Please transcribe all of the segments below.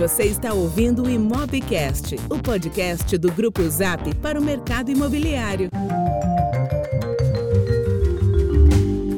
Você está ouvindo o Imobcast, o podcast do Grupo Zap para o mercado imobiliário.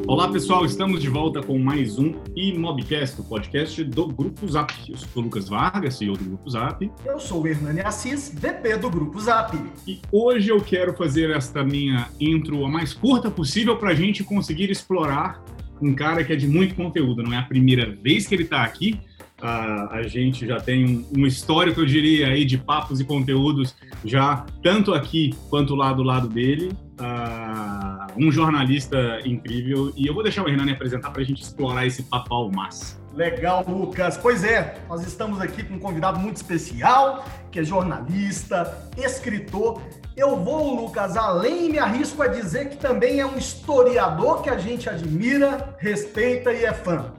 Olá pessoal, estamos de volta com mais um Imobcast, o podcast do Grupo Zap. Eu sou o Lucas Vargas, CEO do Grupo Zap. Eu sou o Hernani Assis, VP do Grupo Zap. E hoje eu quero fazer esta minha intro a mais curta possível para a gente conseguir explorar um cara que é de muito conteúdo. Não é a primeira vez que ele está aqui, a, a gente já tem um, um, histórico, eu diria, aí de papos e conteúdos já tanto aqui quanto lá do lado dele. Uh, um jornalista incrível. E eu vou deixar o Hernani apresentar para a gente explorar esse papo ao máximo. Legal, Lucas. Pois é, nós estamos aqui com um convidado muito especial, que é jornalista, escritor. Eu vou, Lucas, além me arrisco a dizer que também é um historiador que a gente admira, respeita e é fã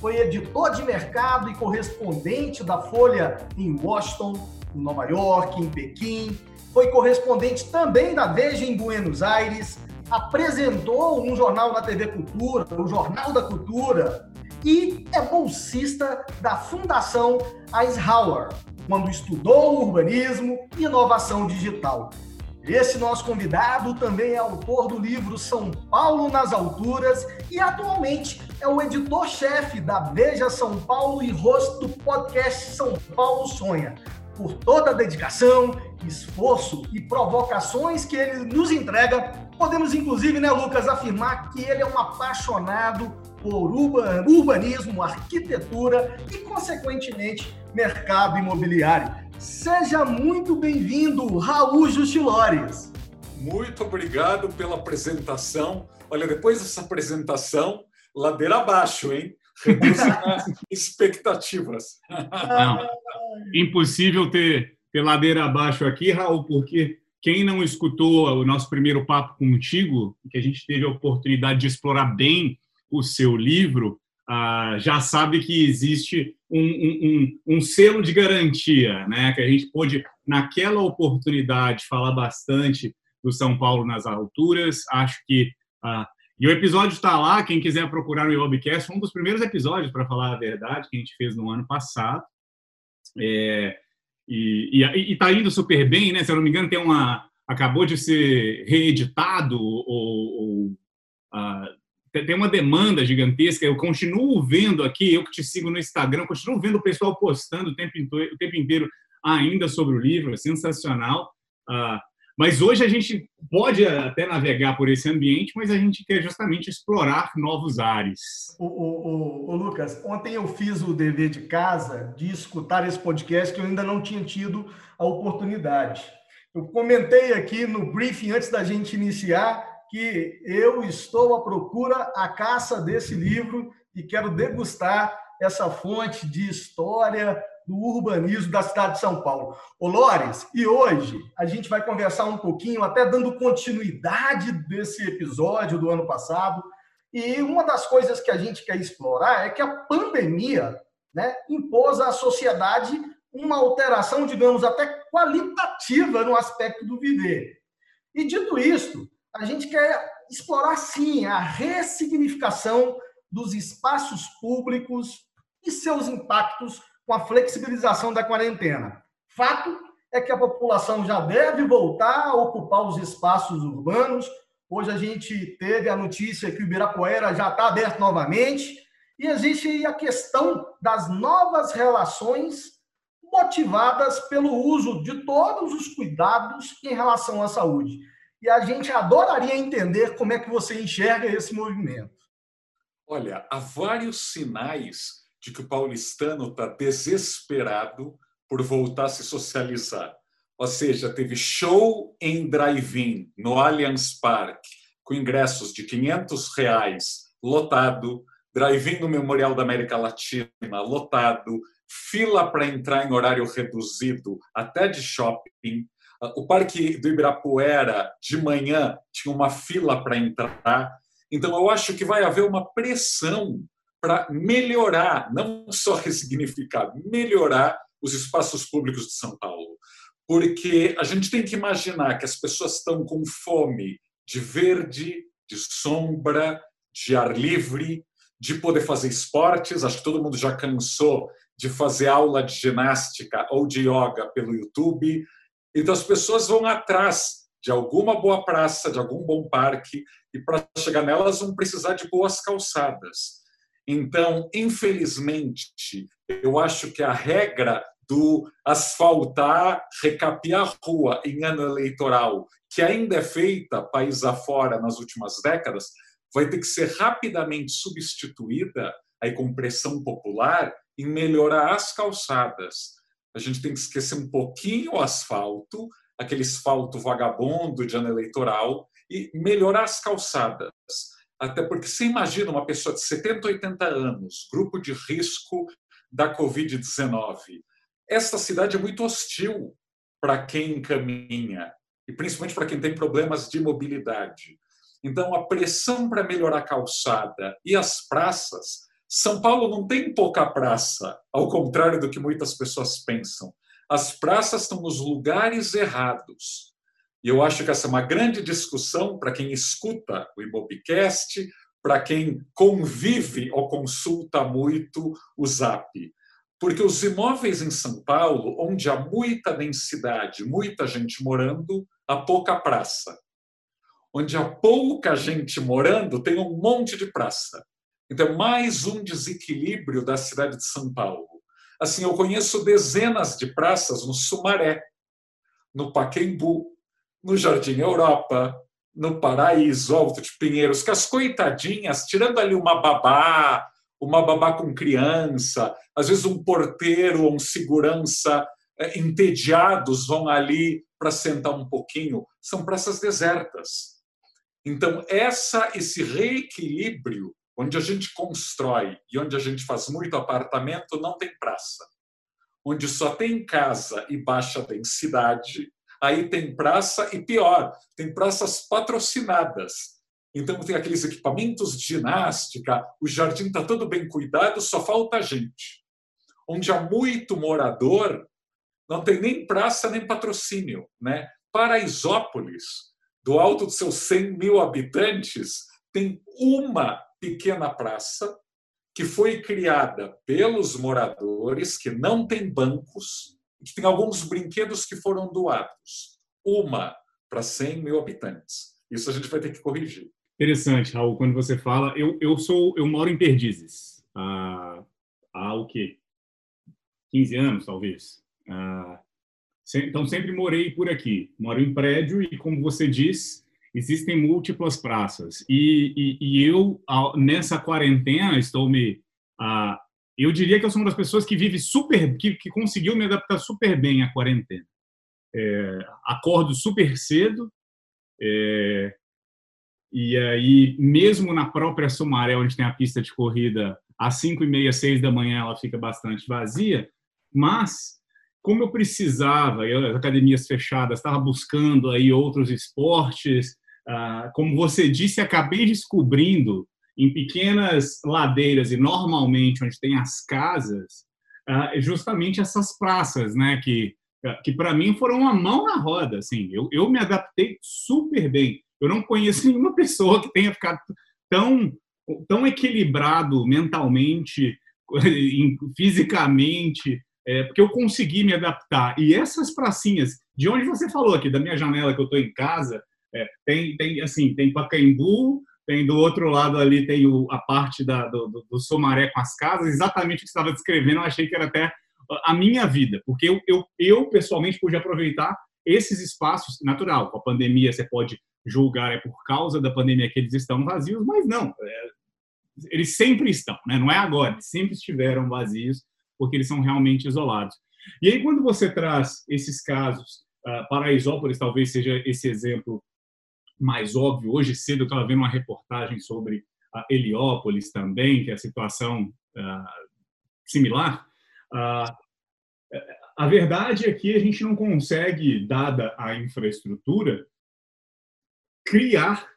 foi editor de mercado e correspondente da Folha em Washington, em Nova York, em Pequim. Foi correspondente também da Veja em Buenos Aires. Apresentou um jornal na TV Cultura, o Jornal da Cultura. E é bolsista da Fundação Eisenhower, quando estudou urbanismo e inovação digital. Esse nosso convidado também é autor do livro São Paulo nas Alturas e atualmente é o editor-chefe da Veja São Paulo e host do podcast São Paulo Sonha. Por toda a dedicação, esforço e provocações que ele nos entrega, podemos inclusive, né, Lucas, afirmar que ele é um apaixonado por urbanismo, arquitetura e, consequentemente, mercado imobiliário. Seja muito bem-vindo, Raul Justilores. Muito obrigado pela apresentação. Olha, depois dessa apresentação, ladeira abaixo, hein? Reduzem as expectativas. Não, impossível ter, ter ladeira abaixo aqui, Raul, porque quem não escutou o nosso primeiro papo contigo, que a gente teve a oportunidade de explorar bem o seu livro, ah, já sabe que existe um, um, um, selo de garantia, né? que a gente pôde, naquela oportunidade, falar bastante do São Paulo nas alturas. Acho que. Ah, e o episódio está lá, quem quiser procurar no Webcast, foi um dos primeiros episódios, para falar a verdade, que a gente fez no ano passado. É, e está indo super bem, né? Se eu não me engano, tem uma. Acabou de ser reeditado ou, ou uh, tem uma demanda gigantesca. Eu continuo vendo aqui, eu que te sigo no Instagram, continuo vendo o pessoal postando o tempo, o tempo inteiro ainda sobre o livro, é sensacional. Uh, mas hoje a gente pode até navegar por esse ambiente, mas a gente quer justamente explorar novos ares. O, o, o, Lucas, ontem eu fiz o dever de casa de escutar esse podcast que eu ainda não tinha tido a oportunidade. Eu comentei aqui no briefing antes da gente iniciar que eu estou à procura, à caça desse livro e quero degustar essa fonte de história do urbanismo da cidade de São Paulo. Ô Lores, e hoje a gente vai conversar um pouquinho, até dando continuidade desse episódio do ano passado. E uma das coisas que a gente quer explorar é que a pandemia né, impôs à sociedade uma alteração, digamos, até qualitativa no aspecto do viver. E dito isto, a gente quer explorar, sim, a ressignificação dos espaços públicos e seus impactos com a flexibilização da quarentena. Fato é que a população já deve voltar a ocupar os espaços urbanos. Hoje a gente teve a notícia que o Ibirapuera já está aberto novamente. E existe a questão das novas relações motivadas pelo uso de todos os cuidados em relação à saúde e a gente adoraria entender como é que você enxerga esse movimento. Olha, há vários sinais de que o paulistano está desesperado por voltar a se socializar. Ou seja, teve show em drive-in no Allianz Parque, com ingressos de 500 reais, lotado, drive-in no Memorial da América Latina, lotado, fila para entrar em horário reduzido, até de shopping, o Parque do Ibirapuera, de manhã, tinha uma fila para entrar. Então, eu acho que vai haver uma pressão para melhorar, não só ressignificar, melhorar os espaços públicos de São Paulo. Porque a gente tem que imaginar que as pessoas estão com fome de verde, de sombra, de ar livre, de poder fazer esportes. Acho que todo mundo já cansou de fazer aula de ginástica ou de yoga pelo YouTube. Então as pessoas vão atrás de alguma boa praça, de algum bom parque, e para chegar nelas vão precisar de boas calçadas. Então, infelizmente, eu acho que a regra do asfaltar, recapear rua em ano eleitoral, que ainda é feita país afora nas últimas décadas, vai ter que ser rapidamente substituída com pressão popular em melhorar as calçadas. A gente tem que esquecer um pouquinho o asfalto, aquele asfalto vagabundo de ano eleitoral, e melhorar as calçadas. Até porque você imagina uma pessoa de 70, 80 anos, grupo de risco da Covid-19. Esta cidade é muito hostil para quem caminha, e principalmente para quem tem problemas de mobilidade. Então, a pressão para melhorar a calçada e as praças. São Paulo não tem pouca praça, ao contrário do que muitas pessoas pensam. As praças estão nos lugares errados. E eu acho que essa é uma grande discussão para quem escuta o Imobcast, para quem convive ou consulta muito o Zap. Porque os imóveis em São Paulo, onde há muita densidade, muita gente morando, há pouca praça onde há pouca gente morando, tem um monte de praça. Então, mais um desequilíbrio da cidade de São Paulo. Assim, eu conheço dezenas de praças no Sumaré, no Paquembu, no Jardim Europa, no Paraíso, Alto de Pinheiros, que as coitadinhas, tirando ali uma babá, uma babá com criança, às vezes um porteiro ou um segurança é, entediados vão ali para sentar um pouquinho, são praças desertas. Então, essa, esse reequilíbrio, onde a gente constrói e onde a gente faz muito apartamento, não tem praça. Onde só tem casa e baixa densidade, aí tem praça e pior, tem praças patrocinadas. Então, tem aqueles equipamentos de ginástica, o jardim está todo bem cuidado, só falta gente. Onde há muito morador, não tem nem praça nem patrocínio. Né? Paraisópolis, do alto dos seus 100 mil habitantes, tem uma pequena praça que foi criada pelos moradores, que não tem bancos, que tem alguns brinquedos que foram doados. Uma para 100 mil habitantes. Isso a gente vai ter que corrigir. Interessante, Raul, quando você fala, eu, eu sou, eu moro em Perdizes há, há o quê? 15 anos, talvez. Ah, então, sempre morei por aqui. Moro em prédio e, como você diz, existem múltiplas praças. E, e, e eu, nessa quarentena, estou me... Uh, eu diria que eu sou uma das pessoas que vive super... que, que conseguiu me adaptar super bem à quarentena. É, acordo super cedo, é, e aí, mesmo na própria Sumaré, onde tem a pista de corrida, às 5 e meia, 6 da manhã, ela fica bastante vazia, mas como eu precisava, as academias fechadas, estava buscando aí outros esportes, ah, como você disse, acabei descobrindo em pequenas ladeiras e normalmente onde tem as casas, ah, justamente essas praças, né, que que para mim foram uma mão na roda, assim, eu, eu me adaptei super bem. Eu não conheço nenhuma pessoa que tenha ficado tão tão equilibrado mentalmente, fisicamente, é, porque eu consegui me adaptar. E essas pracinhas, de onde você falou aqui, da minha janela que eu estou em casa, é, tem, tem assim, tem Pacaembu, tem do outro lado ali tem o, a parte da, do, do, do Somaré com as casas, exatamente o que você estava descrevendo, eu achei que era até a minha vida, porque eu, eu, eu pessoalmente pude aproveitar esses espaços, natural, com a pandemia você pode julgar é por causa da pandemia que eles estão vazios, mas não, é, eles sempre estão, né? não é agora, eles sempre estiveram vazios, porque eles são realmente isolados. E aí, quando você traz esses casos, uh, Paraisópolis talvez seja esse exemplo mais óbvio. Hoje cedo eu estava vendo uma reportagem sobre a Heliópolis também, que é a situação uh, similar. Uh, a verdade é que a gente não consegue, dada a infraestrutura, criar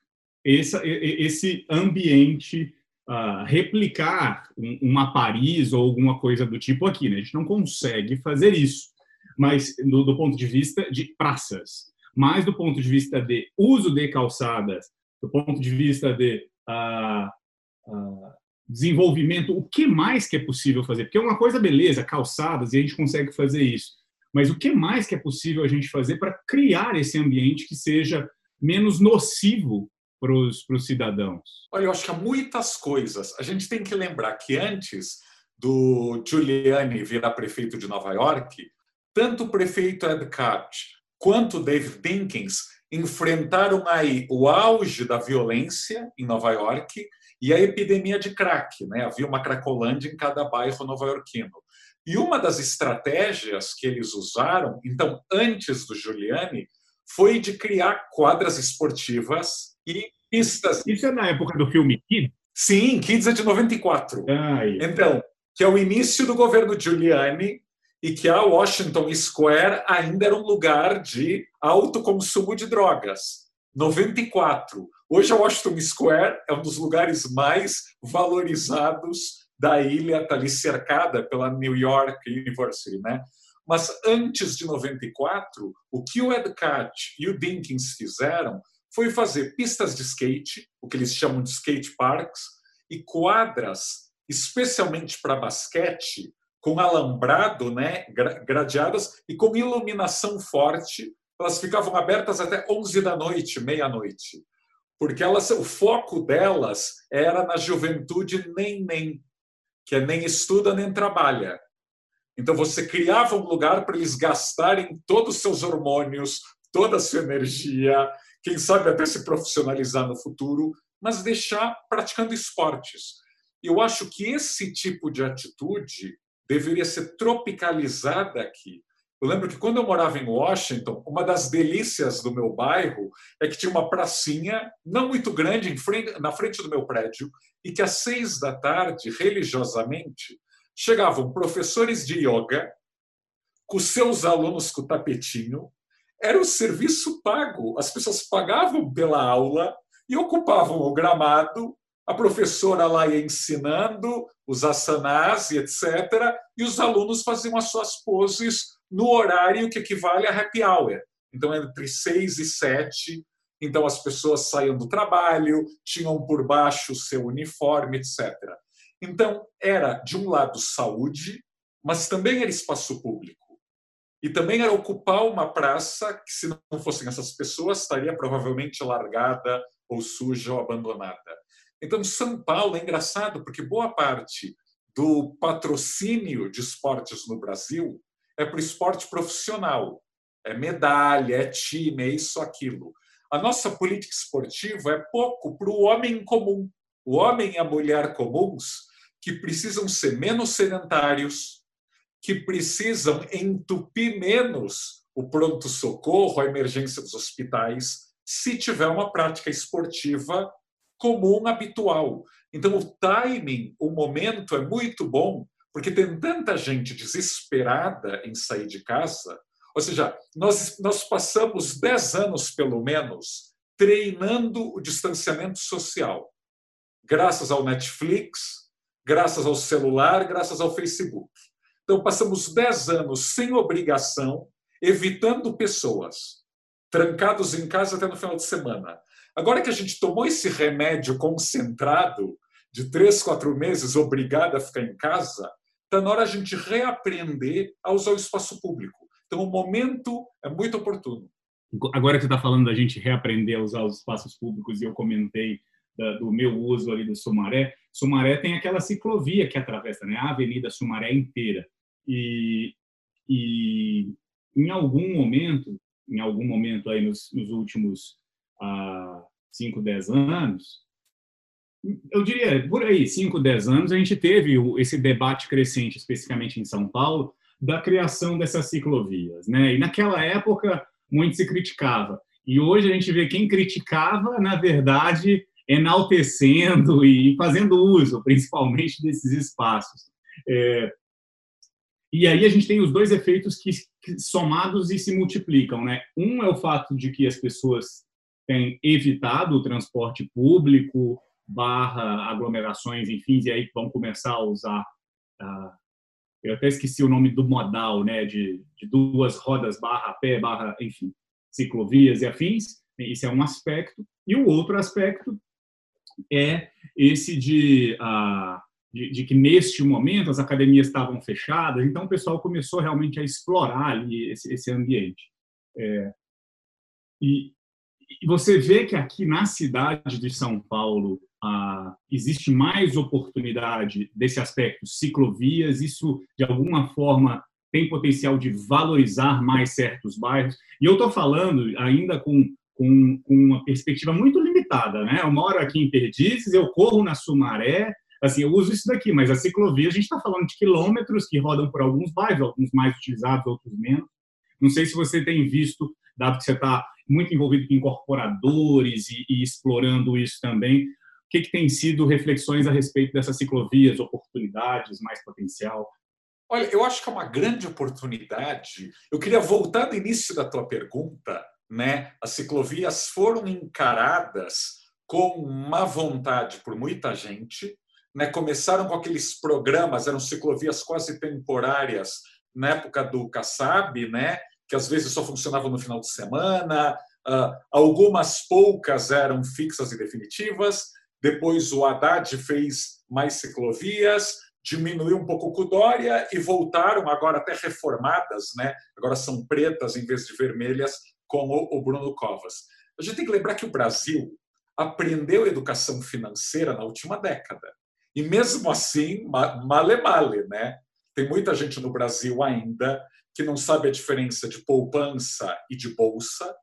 essa, esse ambiente uh, replicar um, uma Paris ou alguma coisa do tipo aqui. Né? A gente não consegue fazer isso, mas do, do ponto de vista de praças, mas do ponto de vista de uso de calçadas, do ponto de vista de uh, uh, desenvolvimento, o que mais que é possível fazer? Porque uma coisa, beleza, calçadas, e a gente consegue fazer isso. Mas o que mais que é possível a gente fazer para criar esse ambiente que seja menos nocivo para os cidadãos? Olha, eu acho que há muitas coisas. A gente tem que lembrar que antes do Giuliani virar prefeito de Nova York, tanto o prefeito Ed Catch quanto o David Dinkins enfrentaram aí o auge da violência em Nova York e a epidemia de crack. Né? Havia uma cracolândia em cada bairro nova-iorquino. E uma das estratégias que eles usaram, então, antes do Giuliani, foi de criar quadras esportivas e pistas. Isso é na época do filme Kids? Sim, Kids é de 94. Ai. Então, que é o início do governo Giuliani e que a Washington Square ainda era um lugar de alto consumo de drogas. 94. Hoje a Washington Square é um dos lugares mais valorizados da ilha, está ali cercada pela New York University, né? Mas antes de 94, o que o Ed Catch e o Dinkins fizeram foi fazer pistas de skate, o que eles chamam de skate parks, e quadras especialmente para basquete, com alambrado, né, gradeadas e com iluminação forte. Elas ficavam abertas até 11 da noite, meia-noite, porque elas, o foco delas era na juventude nem nem, que é nem estuda nem trabalha. Então você criava um lugar para eles gastarem todos os seus hormônios, toda a sua energia, quem sabe até se profissionalizar no futuro, mas deixar praticando esportes. Eu acho que esse tipo de atitude deveria ser tropicalizada aqui. Eu lembro que quando eu morava em Washington, uma das delícias do meu bairro é que tinha uma pracinha não muito grande frente, na frente do meu prédio e que às seis da tarde, religiosamente, chegavam professores de yoga com seus alunos com tapetinho. Era um serviço pago. As pessoas pagavam pela aula e ocupavam o gramado a professora lá ia ensinando os asanas e etc., e os alunos faziam as suas poses no horário que equivale a happy hour. Então, entre seis e sete, então as pessoas saíam do trabalho, tinham por baixo o seu uniforme, etc. Então, era, de um lado, saúde, mas também era espaço público. E também era ocupar uma praça que, se não fossem essas pessoas, estaria provavelmente largada ou suja ou abandonada. Então, São Paulo é engraçado porque boa parte do patrocínio de esportes no Brasil é para o esporte profissional. É medalha, é time, é isso, aquilo. A nossa política esportiva é pouco para o homem comum. O homem e a mulher comuns que precisam ser menos sedentários, que precisam entupir menos o pronto-socorro, a emergência dos hospitais, se tiver uma prática esportiva comum, habitual. Então, o timing, o momento é muito bom, porque tem tanta gente desesperada em sair de casa. Ou seja, nós, nós passamos 10 anos, pelo menos, treinando o distanciamento social. Graças ao Netflix, graças ao celular, graças ao Facebook. Então, passamos 10 anos sem obrigação, evitando pessoas, trancados em casa até no final de semana. Agora que a gente tomou esse remédio concentrado de três, quatro meses, obrigado a ficar em casa, está na hora a gente reaprender a usar o espaço público. Então, o momento é muito oportuno. Agora que você está falando da gente reaprender a usar os espaços públicos, e eu comentei do meu uso ali do Sumaré, Sumaré tem aquela ciclovia que atravessa né, a Avenida Sumaré inteira. E, e em algum momento, em algum momento aí nos, nos últimos há 5, 10 anos, eu diria, por aí, 5, 10 anos, a gente teve esse debate crescente, especificamente em São Paulo, da criação dessas ciclovias. Né? E naquela época, muito se criticava. E hoje a gente vê quem criticava, na verdade, enaltecendo e fazendo uso, principalmente, desses espaços. É, e aí a gente tem os dois efeitos que, que, somados e se multiplicam. Né? Um é o fato de que as pessoas tem evitado o transporte público, barra aglomerações, enfim, e aí vão começar a usar, uh, eu até esqueci o nome do modal, né, de, de duas rodas, barra pé, barra, enfim, ciclovias e afins, isso é um aspecto. E o outro aspecto é esse de, uh, de, de, que neste momento as academias estavam fechadas, então o pessoal começou realmente a explorar ali esse, esse ambiente. É, e, e, você vê que aqui na cidade de São Paulo uh, existe mais oportunidade desse aspecto, ciclovias, isso de alguma forma tem potencial de valorizar mais certos bairros. E eu estou falando ainda com, com, com, uma perspectiva muito limitada. Né? Eu moro aqui em Perdizes, eu corro na Sumaré, assim, eu uso isso daqui, mas a ciclovia, a gente está falando de quilômetros que rodam por alguns bairros, alguns mais utilizados, outros menos. Não sei se você tem visto, dado que você está muito envolvido com incorporadores e, e explorando isso também, o que, que tem sido reflexões a respeito dessas ciclovias, oportunidades, mais potencial? Olha, eu acho que é uma grande oportunidade. Eu queria voltar no início da tua pergunta, né? As ciclovias foram encaradas com má vontade por muita gente, né? Começaram com aqueles programas, eram ciclovias quase temporárias na época do Kassab, né? Que às vezes só funcionavam no final de semana. Uh, algumas poucas eram fixas e definitivas. Depois o Haddad fez mais ciclovias diminuiu um pouco o Dória e voltaram agora até reformadas, né? agora são pretas em vez de vermelhas, com o Bruno Covas. A gente tem que lembrar que o Brasil aprendeu educação financeira na última década. E mesmo assim, male male, né? Tem muita gente no Brasil ainda que não sabe a diferença de poupança e de bolsa,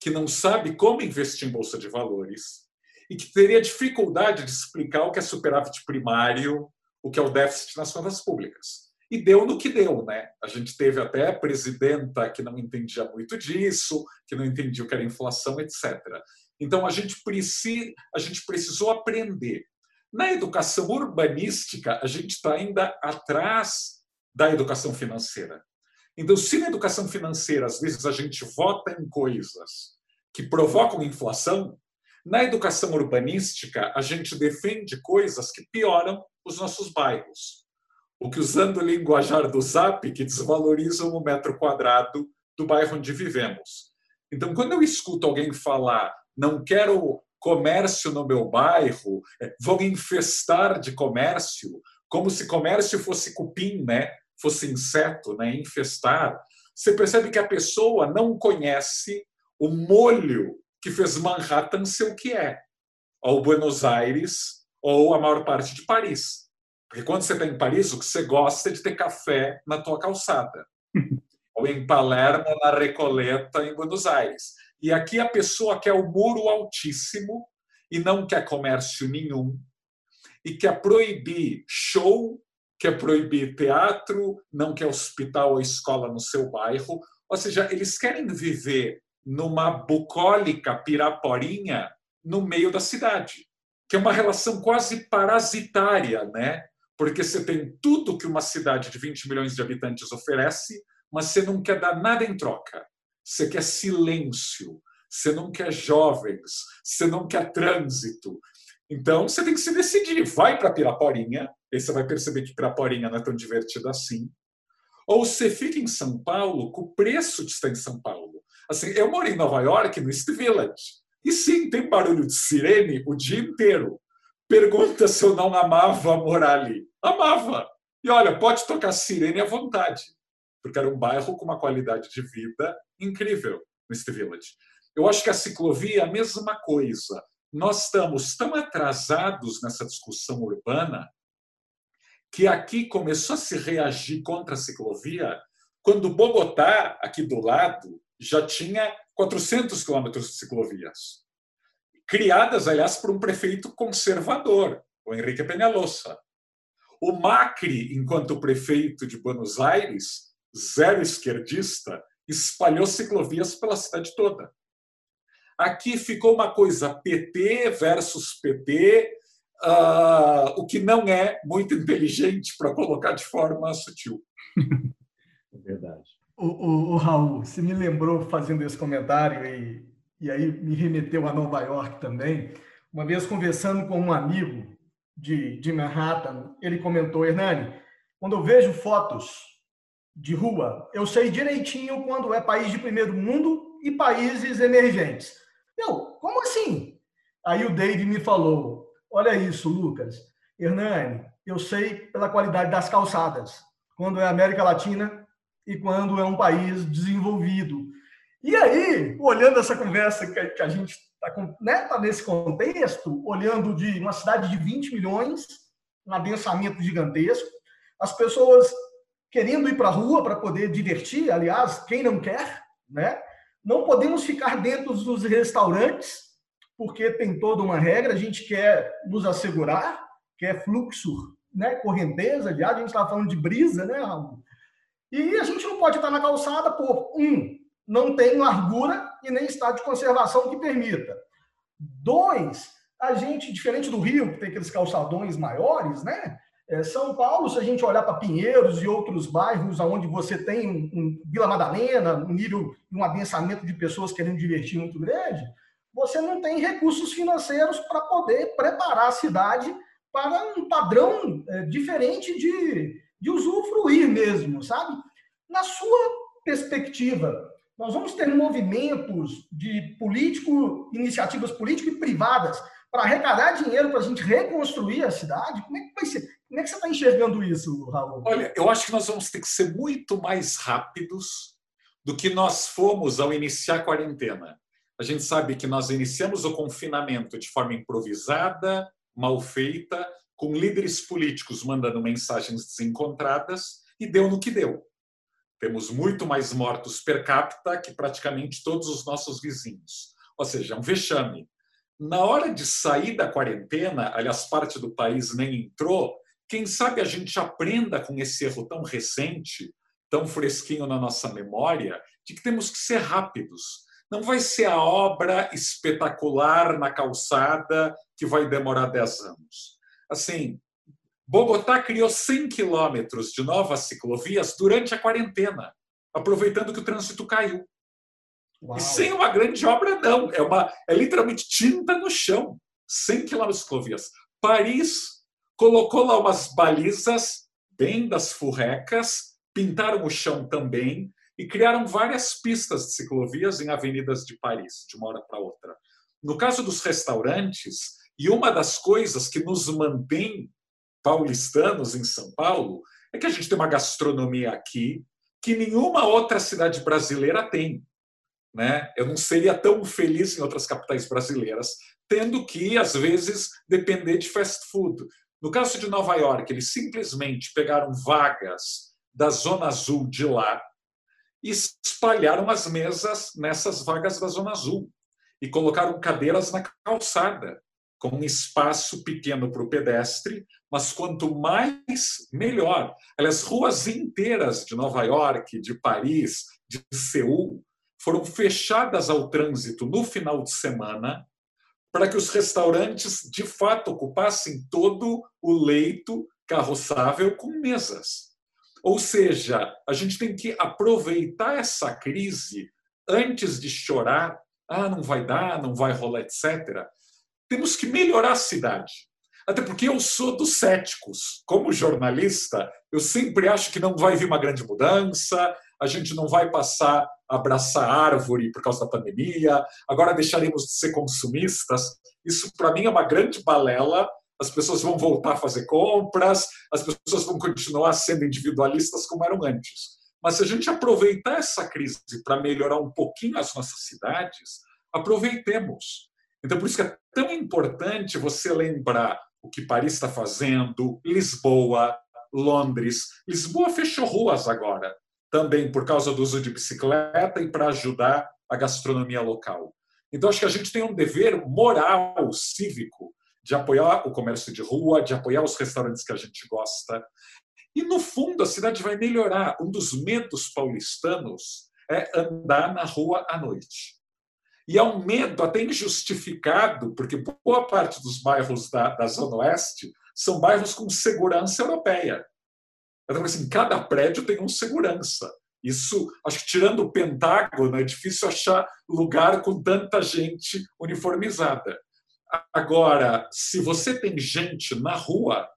que não sabe como investir em bolsa de valores e que teria dificuldade de explicar o que é superávit primário, o que é o déficit nas contas públicas. E deu no que deu, né? A gente teve até presidenta que não entendia muito disso, que não entendia o que era inflação, etc. Então a gente, precisa, a gente precisou aprender. Na educação urbanística, a gente está ainda atrás da educação financeira. Então, se na educação financeira, às vezes, a gente vota em coisas que provocam inflação, na educação urbanística, a gente defende coisas que pioram os nossos bairros. O que, usando o linguajar do ZAP, que desvalorizam o metro quadrado do bairro onde vivemos. Então, quando eu escuto alguém falar, não quero comércio no meu bairro, é, vou infestar de comércio, como se comércio fosse cupim, né? fosse inseto, né? infestar, você percebe que a pessoa não conhece o molho que fez Manhattan ser o que é, ou Buenos Aires, ou a maior parte de Paris. Porque quando você está em Paris, o que você gosta é de ter café na tua calçada. ou em Palermo, na Recoleta, em Buenos Aires. E aqui a pessoa quer o muro altíssimo e não quer comércio nenhum. E quer proibir show, quer proibir teatro, não quer hospital ou escola no seu bairro. Ou seja, eles querem viver numa bucólica piraporinha no meio da cidade, que é uma relação quase parasitária, né? Porque você tem tudo que uma cidade de 20 milhões de habitantes oferece, mas você não quer dar nada em troca. Você quer silêncio, você não quer jovens, você não quer trânsito. Então você tem que se decidir. Vai para Piraporinha, aí você vai perceber que Piraporinha não é tão divertido assim. Ou você fica em São Paulo com o preço de estar em São Paulo. Assim, eu moro em Nova York, no East Village. E sim, tem barulho de sirene o dia inteiro. Pergunta se eu não amava morar ali. Amava. E olha, pode tocar sirene à vontade, porque era um bairro com uma qualidade de vida incrível no East Village. Eu acho que a ciclovia é a mesma coisa. Nós estamos tão atrasados nessa discussão urbana que aqui começou a se reagir contra a ciclovia quando Bogotá, aqui do lado, já tinha 400 quilômetros de ciclovias, criadas, aliás, por um prefeito conservador, o Henrique Peñalosa. O Macri, enquanto prefeito de Buenos Aires, zero esquerdista, espalhou ciclovias pela cidade toda. Aqui ficou uma coisa PT versus PT, uh, ah, o que não é muito inteligente para colocar de forma sutil. É verdade. O, o, o, Raul, você me lembrou fazendo esse comentário e, e aí me remeteu a Nova York também. Uma vez conversando com um amigo de, de Manhattan, ele comentou, Hernani, quando eu vejo fotos de rua, eu sei direitinho quando é país de primeiro mundo e países emergentes. Eu, como assim? Aí o Dave me falou, Olha isso, Lucas. Hernani, eu sei pela qualidade das calçadas, quando é América Latina e quando é um país desenvolvido. E aí, olhando essa conversa que a gente está né, tá nesse contexto, olhando de uma cidade de 20 milhões, um adensamento gigantesco, as pessoas querendo ir para a rua para poder divertir, aliás, quem não quer, né? Não podemos ficar dentro dos restaurantes, porque tem toda uma regra, a gente quer nos assegurar, quer fluxo, né? correnteza, aliás, a gente estava falando de brisa, né, Raul? E a gente não pode estar na calçada por, um, não tem largura e nem estado de conservação que permita. Dois, a gente, diferente do Rio, que tem aqueles calçadões maiores, né? É, São Paulo, se a gente olhar para Pinheiros e outros bairros onde você tem um, um, Vila Madalena, um nível, um adensamento de pessoas querendo divertir muito grande, você não tem recursos financeiros para poder preparar a cidade para um padrão é, diferente de, de usufruir mesmo, sabe? Na sua perspectiva, nós vamos ter movimentos de político, iniciativas políticas e privadas para arrecadar dinheiro para a gente reconstruir a cidade? Como é que vai ser? Como é que você está enxergando isso, Raul? Olha, eu acho que nós vamos ter que ser muito mais rápidos do que nós fomos ao iniciar a quarentena. A gente sabe que nós iniciamos o confinamento de forma improvisada, mal feita, com líderes políticos mandando mensagens desencontradas e deu no que deu. Temos muito mais mortos per capita que praticamente todos os nossos vizinhos. Ou seja, é um vexame. Na hora de sair da quarentena, aliás, parte do país nem entrou, quem sabe a gente aprenda com esse erro tão recente, tão fresquinho na nossa memória, de que temos que ser rápidos. Não vai ser a obra espetacular na calçada que vai demorar 10 anos. Assim, Bogotá criou 100 quilômetros de novas ciclovias durante a quarentena, aproveitando que o trânsito caiu. Uau. E sem uma grande obra, não. É, uma, é literalmente tinta no chão. 100 quilômetros de ciclovias. Paris colocou lá umas balizas bem das furrecas, pintaram o chão também e criaram várias pistas de ciclovias em avenidas de Paris, de uma hora para outra. No caso dos restaurantes, e uma das coisas que nos mantém paulistanos em São Paulo é que a gente tem uma gastronomia aqui que nenhuma outra cidade brasileira tem. Né? Eu não seria tão feliz em outras capitais brasileiras, tendo que, às vezes, depender de fast food. No caso de Nova York, eles simplesmente pegaram vagas da Zona Azul de lá e espalharam as mesas nessas vagas da Zona Azul e colocaram cadeiras na calçada, com um espaço pequeno para o pedestre, mas quanto mais, melhor. As ruas inteiras de Nova York, de Paris, de Seul, foram fechadas ao trânsito no final de semana para que os restaurantes de fato ocupassem todo o leito carroçável com mesas. Ou seja, a gente tem que aproveitar essa crise antes de chorar, ah, não vai dar, não vai rolar, etc. Temos que melhorar a cidade. Até porque eu sou dos céticos. Como jornalista, eu sempre acho que não vai vir uma grande mudança, a gente não vai passar a abraçar árvore por causa da pandemia, agora deixaremos de ser consumistas. Isso, para mim, é uma grande balela. As pessoas vão voltar a fazer compras, as pessoas vão continuar sendo individualistas como eram antes. Mas se a gente aproveitar essa crise para melhorar um pouquinho as nossas cidades, aproveitemos. Então, por isso que é tão importante você lembrar o que Paris está fazendo, Lisboa, Londres. Lisboa fechou ruas agora também por causa do uso de bicicleta e para ajudar a gastronomia local. Então, acho que a gente tem um dever moral, cívico, de apoiar o comércio de rua, de apoiar os restaurantes que a gente gosta. E, no fundo, a cidade vai melhorar. Um dos medos paulistanos é andar na rua à noite. E é um medo até injustificado, porque boa parte dos bairros da, da Zona Oeste são bairros com segurança europeia. Então, assim, cada prédio tem um segurança. Isso, acho que tirando o Pentágono, é difícil achar lugar com tanta gente uniformizada. Agora, se você tem gente na rua,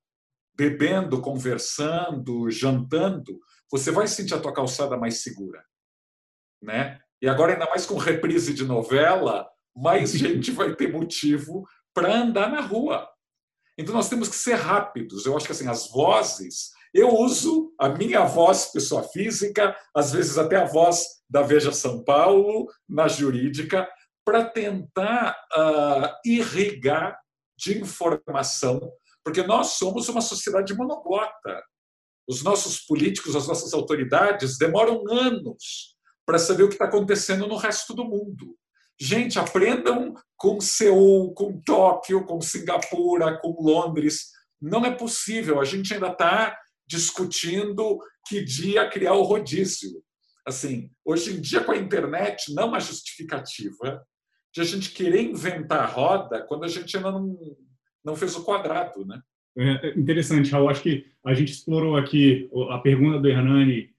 bebendo, conversando, jantando, você vai sentir a tua calçada mais segura. Né? E agora, ainda mais com reprise de novela, mais gente vai ter motivo para andar na rua. Então nós temos que ser rápidos. Eu acho que assim as vozes, eu uso a minha voz pessoa física, às vezes até a voz da Veja São Paulo na jurídica para tentar uh, irrigar de informação, porque nós somos uma sociedade monoglota. Os nossos políticos, as nossas autoridades demoram anos para saber o que está acontecendo no resto do mundo. Gente, aprendam com Seul, com Tóquio, com Singapura, com Londres. Não é possível. A gente ainda está discutindo que dia criar o rodízio. Assim, hoje em dia com a internet não há justificativa de a gente querer inventar roda quando a gente ainda não, não fez o quadrado, né? É, é interessante, Raul. Acho que a gente explorou aqui a pergunta do Hernani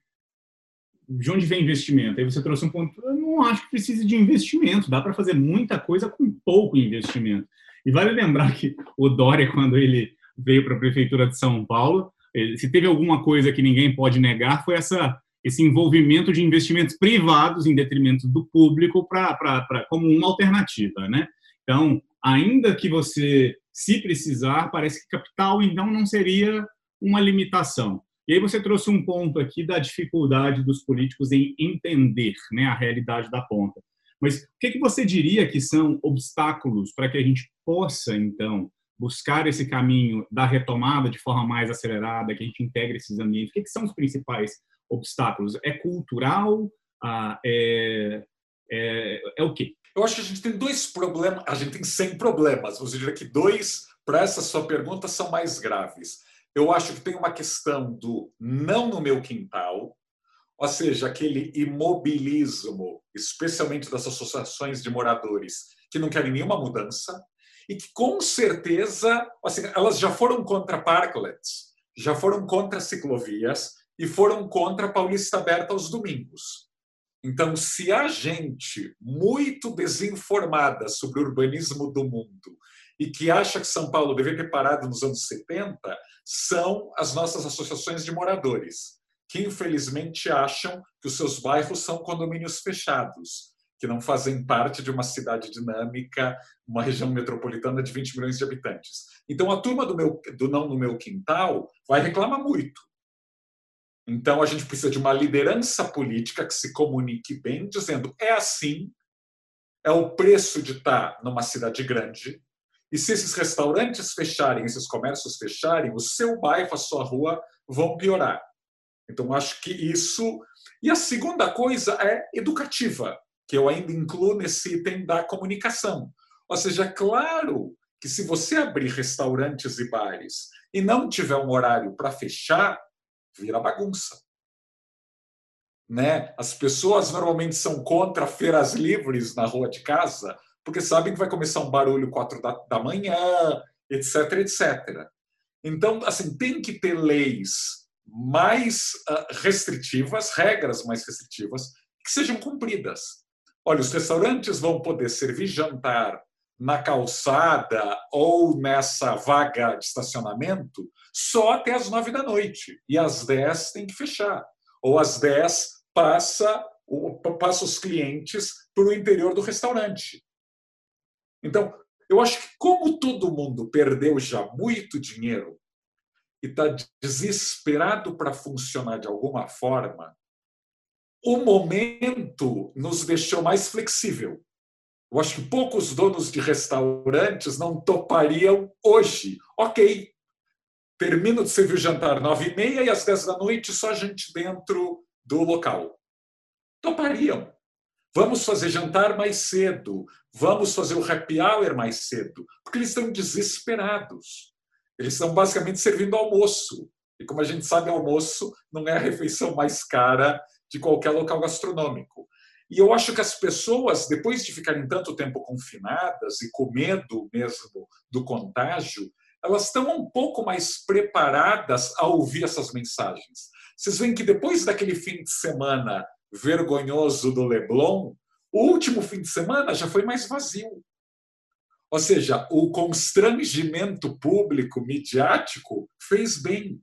de onde vem investimento? Aí você trouxe um ponto. Eu não acho que precise de investimento. Dá para fazer muita coisa com pouco investimento. E vale lembrar que o Dória, quando ele veio para a prefeitura de São Paulo, se teve alguma coisa que ninguém pode negar, foi essa esse envolvimento de investimentos privados em detrimento do público para como uma alternativa, né? Então, ainda que você, se precisar, parece que capital então não seria uma limitação. E aí você trouxe um ponto aqui da dificuldade dos políticos em entender né, a realidade da ponta. Mas o que, que você diria que são obstáculos para que a gente possa, então, buscar esse caminho da retomada de forma mais acelerada, que a gente integre esses ambientes? O que, que são os principais obstáculos? É cultural? Ah, é, é, é o quê? Eu acho que a gente tem dois problemas, a gente tem 100 problemas, você diria que dois, para essa sua pergunta, são mais graves. Eu acho que tem uma questão do não no meu quintal, ou seja, aquele imobilismo, especialmente das associações de moradores, que não querem nenhuma mudança, e que com certeza assim, elas já foram contra parklets, já foram contra ciclovias e foram contra a Paulista Aberta aos domingos. Então, se a gente, muito desinformada sobre o urbanismo do mundo, e que acha que São Paulo deveria ter parado nos anos 70, são as nossas associações de moradores, que infelizmente acham que os seus bairros são condomínios fechados, que não fazem parte de uma cidade dinâmica, uma região metropolitana de 20 milhões de habitantes. Então a turma do, meu, do não no meu quintal vai reclamar muito. Então a gente precisa de uma liderança política que se comunique bem, dizendo é assim, é o preço de estar numa cidade grande, e se esses restaurantes fecharem, esses comércios fecharem, o seu bairro, a sua rua vão piorar. Então, acho que isso. E a segunda coisa é educativa, que eu ainda incluo nesse item da comunicação. Ou seja, é claro que se você abrir restaurantes e bares e não tiver um horário para fechar, vira bagunça. Né? As pessoas normalmente são contra feiras livres na rua de casa, porque sabem que vai começar um barulho quatro da, da manhã, etc, etc. Então, assim, tem que ter leis mais uh, restritivas, regras mais restritivas, que sejam cumpridas. Olha, os restaurantes vão poder servir jantar na calçada ou nessa vaga de estacionamento só até as nove da noite. E às dez tem que fechar. Ou às dez passa, passa os clientes para o interior do restaurante. Então, eu acho que, como todo mundo perdeu já muito dinheiro e está desesperado para funcionar de alguma forma, o momento nos deixou mais flexível. Eu acho que poucos donos de restaurantes não topariam hoje. Ok, termino de servir o jantar nove e meia e às dez da noite só gente dentro do local. Topariam. Vamos fazer jantar mais cedo, vamos fazer o happy hour mais cedo, porque eles estão desesperados. Eles estão basicamente servindo almoço. E como a gente sabe, almoço não é a refeição mais cara de qualquer local gastronômico. E eu acho que as pessoas, depois de ficarem tanto tempo confinadas e com medo mesmo do contágio, elas estão um pouco mais preparadas a ouvir essas mensagens. Vocês veem que depois daquele fim de semana vergonhoso do Leblon, o último fim de semana já foi mais vazio. Ou seja, o constrangimento público, midiático, fez bem.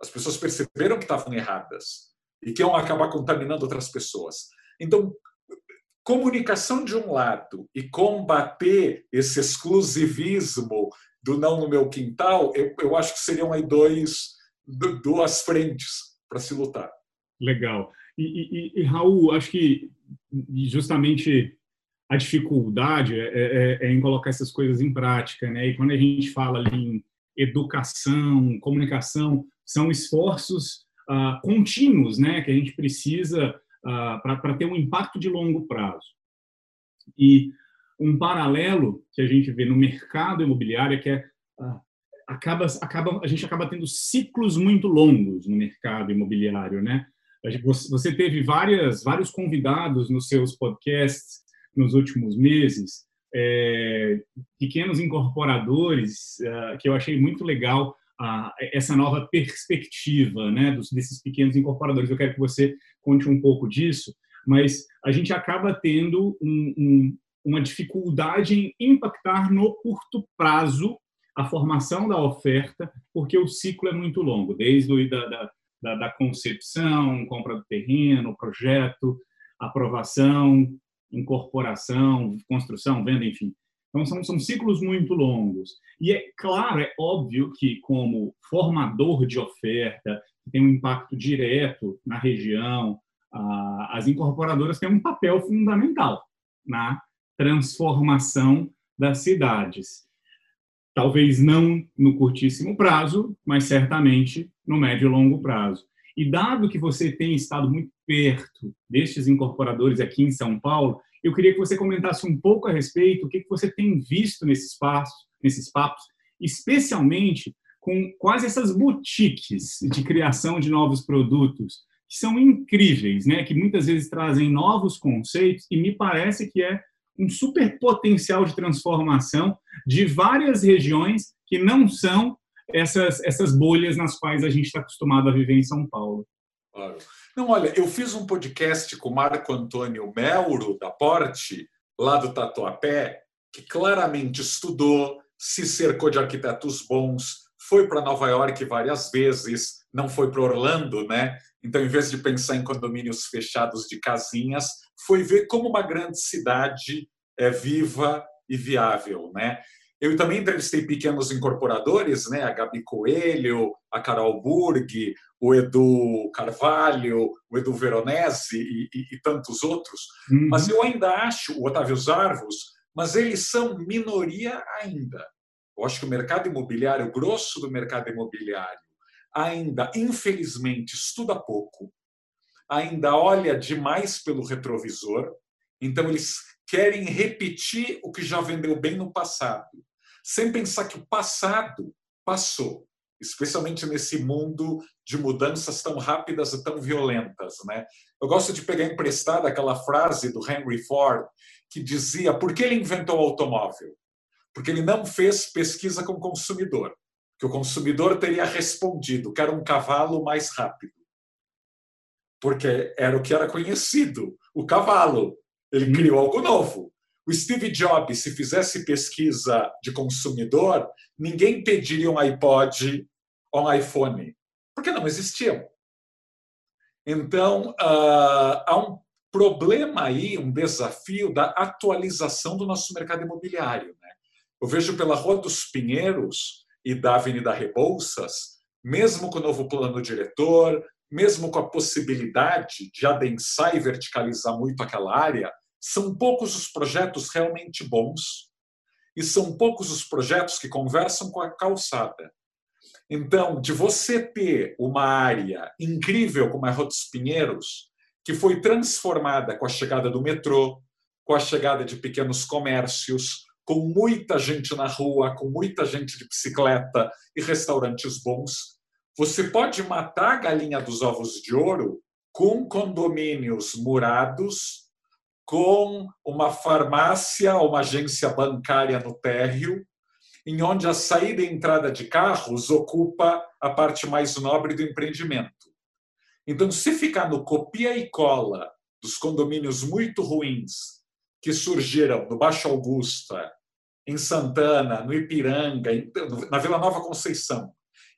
As pessoas perceberam que estavam erradas e que iam acabar contaminando outras pessoas. Então, comunicação de um lado e combater esse exclusivismo do não no meu quintal, eu, eu acho que seriam aí dois, duas frentes para se lutar. Legal. E, e, e, Raul, acho que justamente a dificuldade é, é, é, em colocar essas coisas em prática, né? E quando a gente fala ali em educação, comunicação, são esforços ah, contínuos, né? Que a gente precisa ah, para ter um impacto de longo prazo. E um paralelo que a gente vê no mercado imobiliário é que é, ah, acaba, acaba, a gente acaba tendo ciclos muito longos no mercado imobiliário, né? Você teve várias, vários convidados nos seus podcasts nos últimos meses, é, pequenos incorporadores, é, que eu achei muito legal essa nova perspectiva né, dos, desses pequenos incorporadores. Eu quero que você conte um pouco disso, mas a gente acaba tendo um, um, uma dificuldade em impactar no curto prazo a formação da oferta, porque o ciclo é muito longo, desde o, da, da, da concepção, compra do terreno, projeto, aprovação, incorporação, construção, venda, enfim. Então, são, são ciclos muito longos. E é claro, é óbvio que, como formador de oferta, que tem um impacto direto na região, as incorporadoras têm um papel fundamental na transformação das cidades. Talvez não no curtíssimo prazo, mas certamente no médio e longo prazo. E dado que você tem estado muito perto destes incorporadores aqui em São Paulo, eu queria que você comentasse um pouco a respeito, o que você tem visto nesses nesses papos, especialmente com quase essas boutiques de criação de novos produtos, que são incríveis, né? que muitas vezes trazem novos conceitos, e me parece que é um super potencial de transformação de várias regiões que não são essas, essas bolhas nas quais a gente está acostumado a viver em São Paulo. Claro. Não, olha, eu fiz um podcast com o Marco Antônio Melro, da Porte, lá do Tatuapé, que claramente estudou, se cercou de arquitetos bons, foi para Nova York várias vezes, não foi para Orlando, né? Então, em vez de pensar em condomínios fechados de casinhas, foi ver como uma grande cidade é viva e viável, né? Eu também entrevistei pequenos incorporadores, né? A Gabi Coelho, a Carol Burg, o Edu Carvalho, o Edu Veronese e, e, e tantos outros. Uhum. Mas eu ainda acho, o Otávio Zarvos, mas eles são minoria ainda. Eu acho que o mercado imobiliário, o grosso do mercado imobiliário, ainda, infelizmente, estuda pouco, ainda olha demais pelo retrovisor, então eles querem repetir o que já vendeu bem no passado sem pensar que o passado passou, especialmente nesse mundo de mudanças tão rápidas e tão violentas. Né? Eu gosto de pegar emprestada aquela frase do Henry Ford que dizia por que ele inventou o automóvel? Porque ele não fez pesquisa com o consumidor, que o consumidor teria respondido que era um cavalo mais rápido. Porque era o que era conhecido, o cavalo. Ele criou algo novo. O Steve Jobs, se fizesse pesquisa de consumidor, ninguém pediria um iPod ou um iPhone, porque não existiam. Então, uh, há um problema aí, um desafio da atualização do nosso mercado imobiliário. Né? Eu vejo pela Rua dos Pinheiros e da Avenida Rebouças, mesmo com o novo plano diretor, mesmo com a possibilidade de adensar e verticalizar muito aquela área, são poucos os projetos realmente bons e são poucos os projetos que conversam com a calçada. Então, de você ter uma área incrível como a Rua dos Pinheiros, que foi transformada com a chegada do metrô, com a chegada de pequenos comércios, com muita gente na rua, com muita gente de bicicleta e restaurantes bons, você pode matar a galinha dos ovos de ouro com condomínios murados com uma farmácia, uma agência bancária no térreo, em onde a saída e entrada de carros ocupa a parte mais nobre do empreendimento. Então, se ficar no copia e cola dos condomínios muito ruins que surgiram no Baixo Augusta, em Santana, no Ipiranga, na Vila Nova Conceição,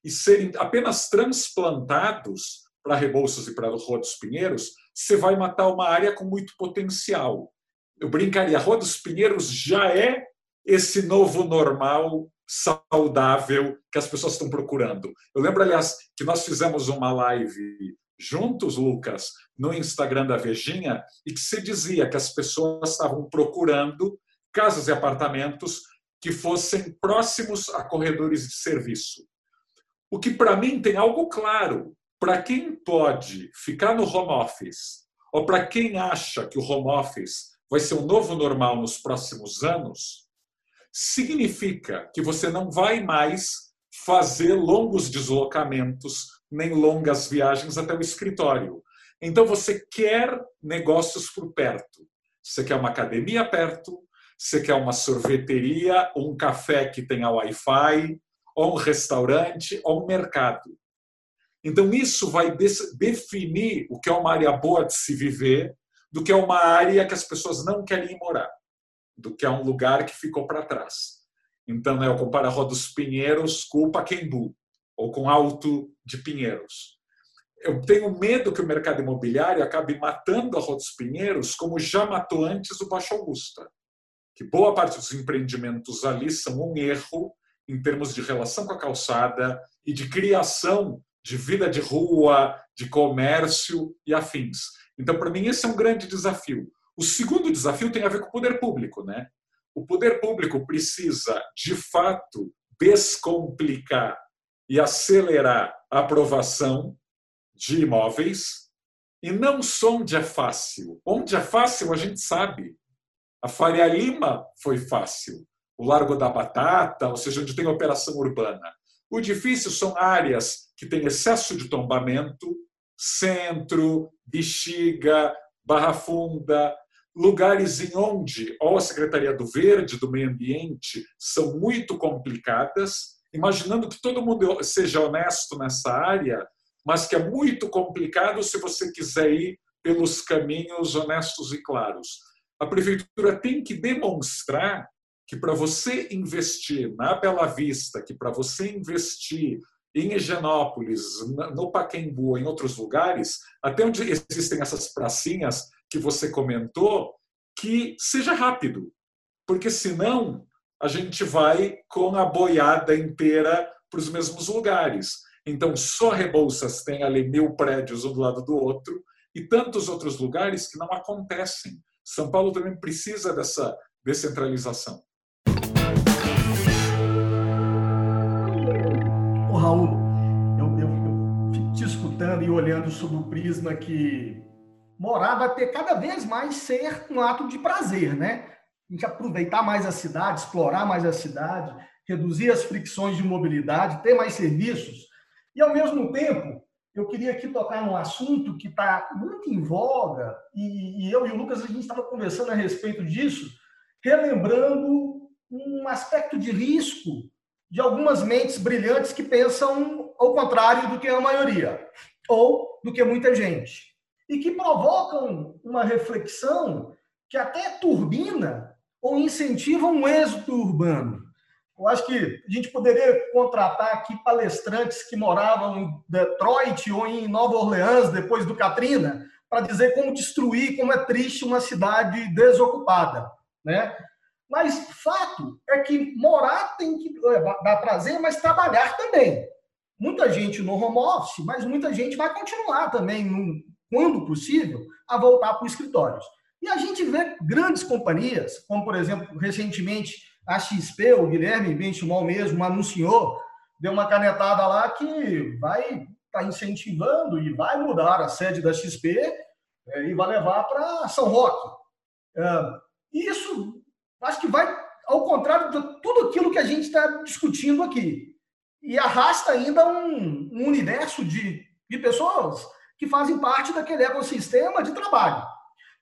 e serem apenas transplantados para Rebouças e para Rua dos Pinheiros, você vai matar uma área com muito potencial. Eu brincaria, Rua dos Pinheiros já é esse novo normal saudável que as pessoas estão procurando. Eu lembro, aliás, que nós fizemos uma live juntos, Lucas, no Instagram da Vejinha, e que se dizia que as pessoas estavam procurando casas e apartamentos que fossem próximos a corredores de serviço. O que, para mim, tem algo claro. Para quem pode ficar no home office, ou para quem acha que o home office vai ser o novo normal nos próximos anos, significa que você não vai mais fazer longos deslocamentos nem longas viagens até o escritório. Então você quer negócios por perto. Você quer uma academia perto, você quer uma sorveteria, um café que tenha Wi-Fi, ou um restaurante, ou um mercado. Então, isso vai definir o que é uma área boa de se viver, do que é uma área que as pessoas não querem morar, do que é um lugar que ficou para trás. Então, né, eu comparo a Rua dos Pinheiros com o Paquembu, ou com Alto de Pinheiros. Eu tenho medo que o mercado imobiliário acabe matando a Rua dos Pinheiros, como já matou antes o Baixo Augusta. Que boa parte dos empreendimentos ali são um erro em termos de relação com a calçada e de criação de vida de rua, de comércio e afins. Então, para mim, esse é um grande desafio. O segundo desafio tem a ver com o poder público. Né? O poder público precisa, de fato, descomplicar e acelerar a aprovação de imóveis, e não só onde é fácil. Onde é fácil, a gente sabe. A Faria Lima foi fácil. O Largo da Batata, ou seja, onde tem operação urbana. O difícil são áreas que têm excesso de tombamento, centro, bexiga, barra funda, lugares em onde ou a Secretaria do Verde, do Meio Ambiente, são muito complicadas, imaginando que todo mundo seja honesto nessa área, mas que é muito complicado se você quiser ir pelos caminhos honestos e claros. A prefeitura tem que demonstrar que para você investir na Bela Vista, que para você investir em Higienópolis, no Paquembu, em outros lugares, até onde existem essas pracinhas que você comentou, que seja rápido, porque senão a gente vai com a boiada inteira para os mesmos lugares. Então, só Rebouças tem ali mil prédios um do lado do outro e tantos outros lugares que não acontecem. São Paulo também precisa dessa descentralização. Raul, eu, eu, eu fico te escutando e olhando sob o prisma que morar vai ter cada vez mais ser um ato de prazer, né? A gente aproveitar mais a cidade, explorar mais a cidade, reduzir as fricções de mobilidade, ter mais serviços. E, ao mesmo tempo, eu queria aqui tocar num assunto que está muito em voga, e, e eu e o Lucas, a gente estava conversando a respeito disso, relembrando um aspecto de risco de algumas mentes brilhantes que pensam ao contrário do que a maioria, ou do que muita gente, e que provocam uma reflexão que até turbina ou incentiva um êxito urbano. Eu acho que a gente poderia contratar aqui palestrantes que moravam em Detroit ou em Nova Orleans depois do Katrina para dizer como destruir, como é triste uma cidade desocupada, né? Mas fato é que morar tem que é, dar prazer, mas trabalhar também. Muita gente no home office, mas muita gente vai continuar também, quando possível, a voltar para os escritórios. E a gente vê grandes companhias, como por exemplo, recentemente a XP, o Guilherme Benchimol mesmo anunciou, deu uma canetada lá que vai estar tá incentivando e vai mudar a sede da XP é, e vai levar para São Roque. É, isso acho que vai ao contrário de tudo aquilo que a gente está discutindo aqui. E arrasta ainda um, um universo de, de pessoas que fazem parte daquele ecossistema de trabalho.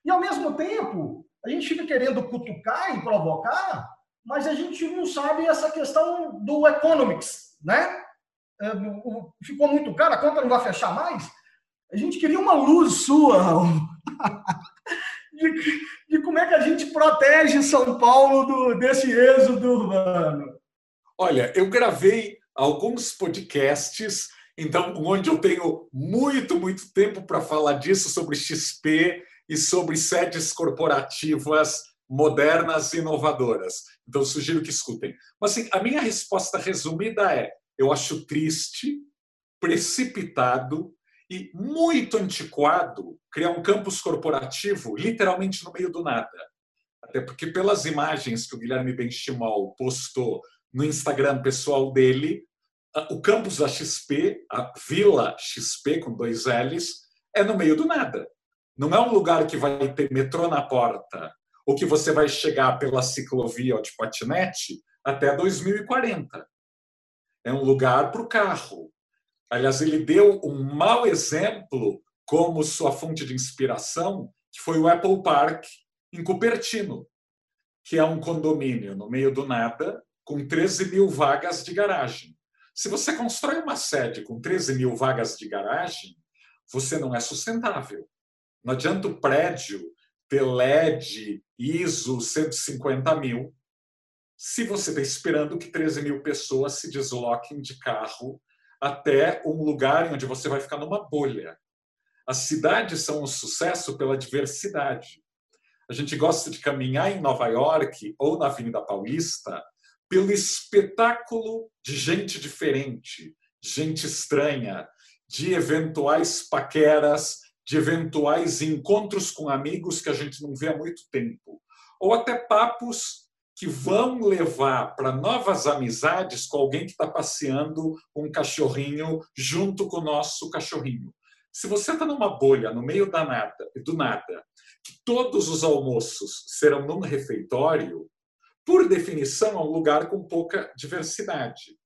E, ao mesmo tempo, a gente fica querendo cutucar e provocar, mas a gente não sabe essa questão do economics, né? É, ficou muito caro, a conta não vai fechar mais. A gente queria uma luz sua, de, de como é que a gente protege São Paulo do, desse êxodo urbano. Olha, eu gravei alguns podcasts, então, onde eu tenho muito, muito tempo para falar disso, sobre XP e sobre sedes corporativas modernas e inovadoras. Então, sugiro que escutem. Mas, assim, a minha resposta resumida é: eu acho triste, precipitado e muito antiquado criar um campus corporativo literalmente no meio do nada. Até porque, pelas imagens que o Guilherme Benchimol postou no Instagram pessoal dele, o campus da XP, a Vila XP, com dois L's, é no meio do nada. Não é um lugar que vai ter metrô na porta, ou que você vai chegar pela ciclovia ou de patinete até 2040. É um lugar para o carro. Aliás, ele deu um mau exemplo como sua fonte de inspiração, que foi o Apple Park, em Cupertino, que é um condomínio no meio do nada, com 13 mil vagas de garagem. Se você constrói uma sede com 13 mil vagas de garagem, você não é sustentável. Não adianta o prédio ter LED, ISO 150 mil, se você está esperando que 13 mil pessoas se desloquem de carro até um lugar onde você vai ficar numa bolha. As cidades são um sucesso pela diversidade. A gente gosta de caminhar em Nova York ou na Avenida Paulista pelo espetáculo de gente diferente, gente estranha, de eventuais paqueras, de eventuais encontros com amigos que a gente não vê há muito tempo, ou até papos que vão levar para novas amizades com alguém que está passeando um cachorrinho junto com o nosso cachorrinho. Se você está numa bolha no meio da nada, do nada, que todos os almoços serão num refeitório, por definição, é um lugar com pouca diversidade.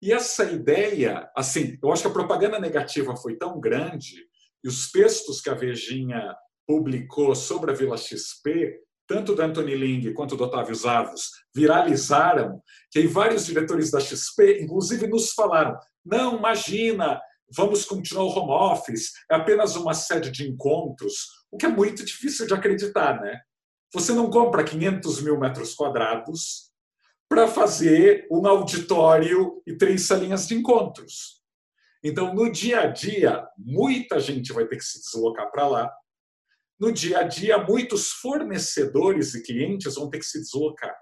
E essa ideia, assim, eu acho que a propaganda negativa foi tão grande e os textos que a Vejinha publicou sobre a Vila XP, tanto do Anthony Ling quanto do Otávio Zavos, viralizaram, que aí vários diretores da XP, inclusive, nos falaram: não, imagina, vamos continuar o home office, é apenas uma sede de encontros, o que é muito difícil de acreditar, né? Você não compra 500 mil metros quadrados para fazer um auditório e três salinhas de encontros. Então, no dia a dia, muita gente vai ter que se deslocar para lá. No dia a dia, muitos fornecedores e clientes vão ter que se deslocar.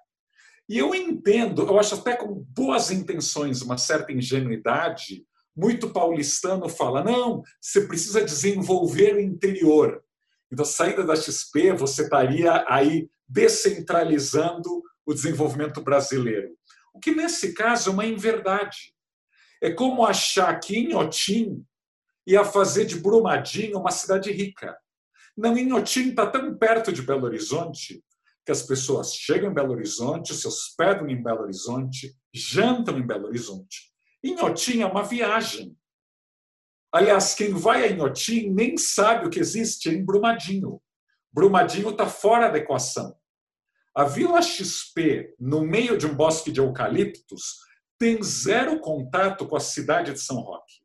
E eu entendo, eu acho até com boas intenções, uma certa ingenuidade, muito paulistano fala: não, você precisa desenvolver o interior. Então, saída da XP, você estaria aí descentralizando o desenvolvimento brasileiro. O que, nesse caso, é uma inverdade. É como achar que Inhotim ia fazer de Brumadinho uma cidade rica. Não, Inhotim está tão perto de Belo Horizonte que as pessoas chegam em Belo Horizonte, se hospedam em Belo Horizonte, jantam em Belo Horizonte. Inhotim é uma viagem. Aliás, quem vai a Inhotim nem sabe o que existe em Brumadinho. Brumadinho está fora da equação. A Vila XP, no meio de um bosque de eucaliptos, tem zero contato com a cidade de São Roque.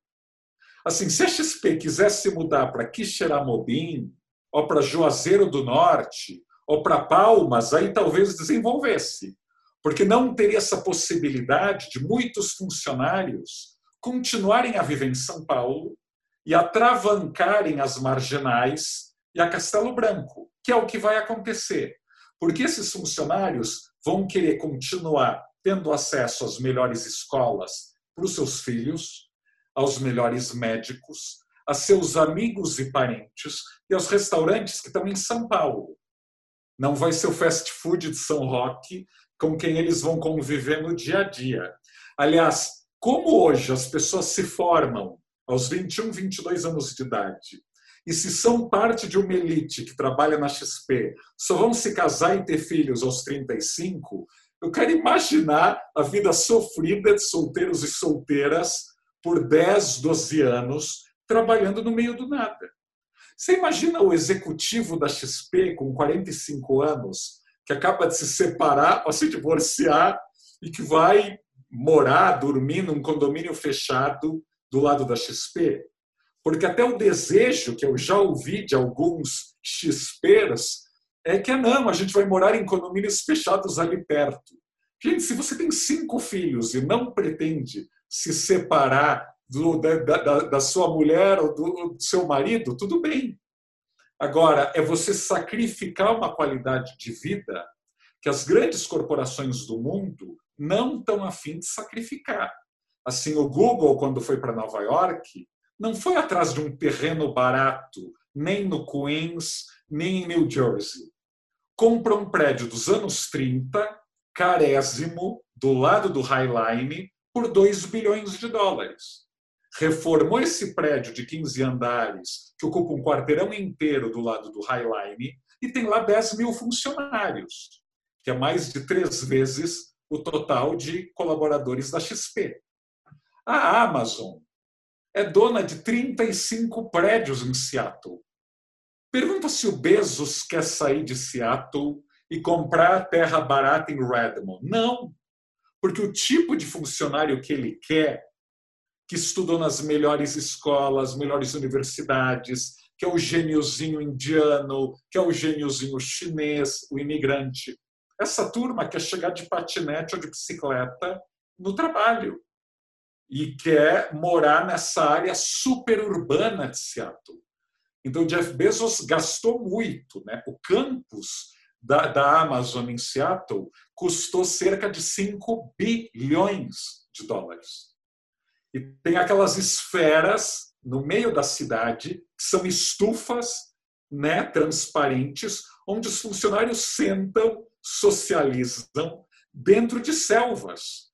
Assim, se a XP quisesse mudar para Quixeramobim, ou para Juazeiro do Norte, ou para Palmas, aí talvez desenvolvesse porque não teria essa possibilidade de muitos funcionários continuarem a viver em São Paulo e atravancarem as marginais e a Castelo Branco, que é o que vai acontecer. Porque esses funcionários vão querer continuar tendo acesso às melhores escolas para os seus filhos, aos melhores médicos, a seus amigos e parentes e aos restaurantes que estão em São Paulo. Não vai ser o fast food de São Roque com quem eles vão conviver no dia a dia. Aliás, como hoje as pessoas se formam aos 21, 22 anos de idade, e se são parte de uma elite que trabalha na XP, só vão se casar e ter filhos aos 35, eu quero imaginar a vida sofrida de solteiros e solteiras por 10, 12 anos trabalhando no meio do nada. Você imagina o executivo da XP com 45 anos que acaba de se separar, ou se divorciar e que vai morar, dormir num condomínio fechado do lado da XP. Porque até o desejo que eu já ouvi de alguns XPers é que não, a gente vai morar em condomínios fechados ali perto. Gente, se você tem cinco filhos e não pretende se separar do, da, da, da, sua mulher ou do, do seu marido, tudo bem. Agora, é você sacrificar uma qualidade de vida que as grandes corporações do mundo não estão afim de sacrificar. Assim, o Google, quando foi para Nova York, não foi atrás de um terreno barato, nem no Queens, nem em New Jersey. Compra um prédio dos anos 30, carésimo, do lado do High Line, por 2 bilhões de dólares. Reformou esse prédio de 15 andares, que ocupa um quarteirão inteiro do lado do High Line, e tem lá 10 mil funcionários, que é mais de três vezes o total de colaboradores da XP. A Amazon é dona de 35 prédios em Seattle. Pergunta se o Bezos quer sair de Seattle e comprar terra barata em Redmond. Não, porque o tipo de funcionário que ele quer, que estudou nas melhores escolas, melhores universidades, que é o gêniozinho indiano, que é o gêniozinho chinês, o imigrante. Essa turma quer chegar de patinete ou de bicicleta no trabalho e quer morar nessa área superurbana de Seattle. Então, Jeff Bezos gastou muito. Né? O campus da, da Amazon em Seattle custou cerca de 5 bilhões de dólares. E tem aquelas esferas no meio da cidade, que são estufas né, transparentes, onde os funcionários sentam, socializam dentro de selvas.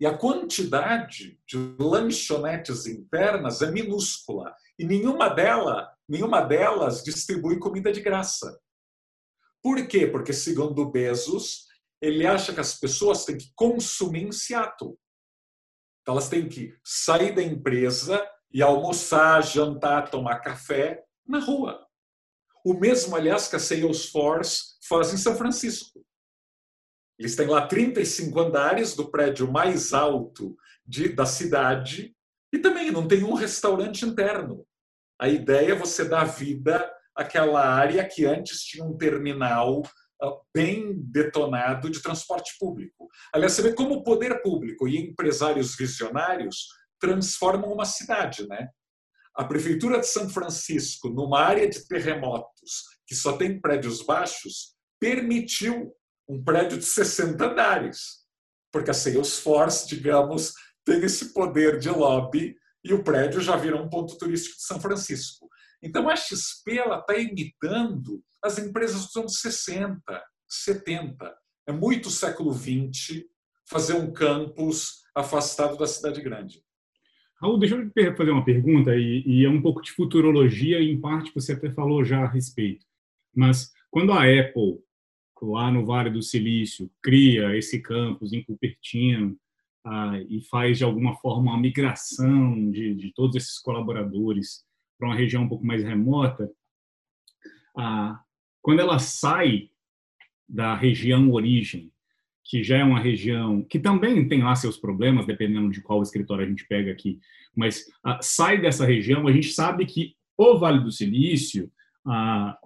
E a quantidade de lanchonetes internas é minúscula e nenhuma delas, nenhuma delas distribui comida de graça. Por quê? Porque segundo Bezos, ele acha que as pessoas têm que consumir em Seattle. Então elas têm que sair da empresa e almoçar, jantar, tomar café na rua. O mesmo, aliás, que a Salesforce faz em São Francisco. Eles têm lá 35 andares do prédio mais alto de, da cidade e também não tem um restaurante interno. A ideia é você dar vida àquela área que antes tinha um terminal ah, bem detonado de transporte público. Aliás, você vê como o poder público e empresários visionários transformam uma cidade, né? A prefeitura de São Francisco, numa área de terremotos que só tem prédios baixos, permitiu um prédio de 60 andares, porque a Salesforce, digamos, tem esse poder de lobby e o prédio já virou um ponto turístico de São Francisco. Então a XP está imitando as empresas dos anos 60, 70. É muito século XX fazer um campus afastado da cidade grande. Raul, deixa eu fazer uma pergunta, e, e, é um pouco de futurologia, e em parte você até falou já a respeito. Mas quando a Apple, lá no Vale do Silício, cria esse campus em Cupertino, ah, e faz de alguma forma uma migração de, de todos esses colaboradores para uma região um pouco mais remota, ah, quando ela sai da região origem, que já é uma região que também tem lá seus problemas, dependendo de qual escritório a gente pega aqui, mas ah, sai dessa região, a gente sabe que o Vale do Silício, ah,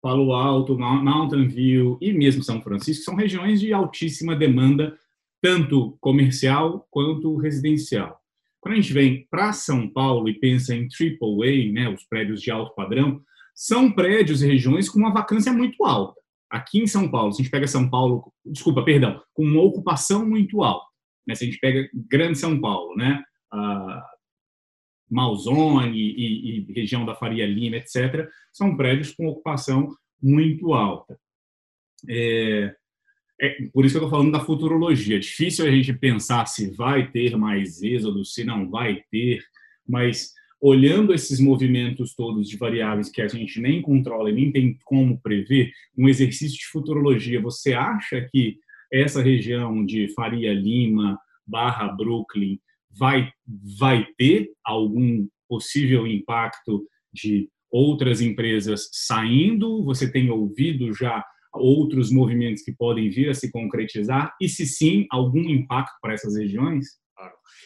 Palo Alto, Mountain View e mesmo São Francisco são regiões de altíssima demanda tanto comercial quanto residencial. Quando a gente vem para São Paulo e pensa em AAA, né, os prédios de alto padrão, são prédios e regiões com uma vacância muito alta. Aqui em São Paulo, se a gente pega São Paulo, desculpa, perdão, com uma ocupação muito alta. Né, se a gente pega Grande São Paulo, né, a Malzone e, e região da Faria Lima, etc., são prédios com ocupação muito alta. É, é, por isso que eu estou falando da futurologia. É difícil a gente pensar se vai ter mais êxodo, se não vai ter, mas olhando esses movimentos todos de variáveis que a gente nem controla e nem tem como prever, um exercício de futurologia, você acha que essa região de Faria Lima barra Brooklyn vai, vai ter algum possível impacto de outras empresas saindo? Você tem ouvido já outros movimentos que podem vir a se concretizar? E se sim, algum impacto para essas regiões?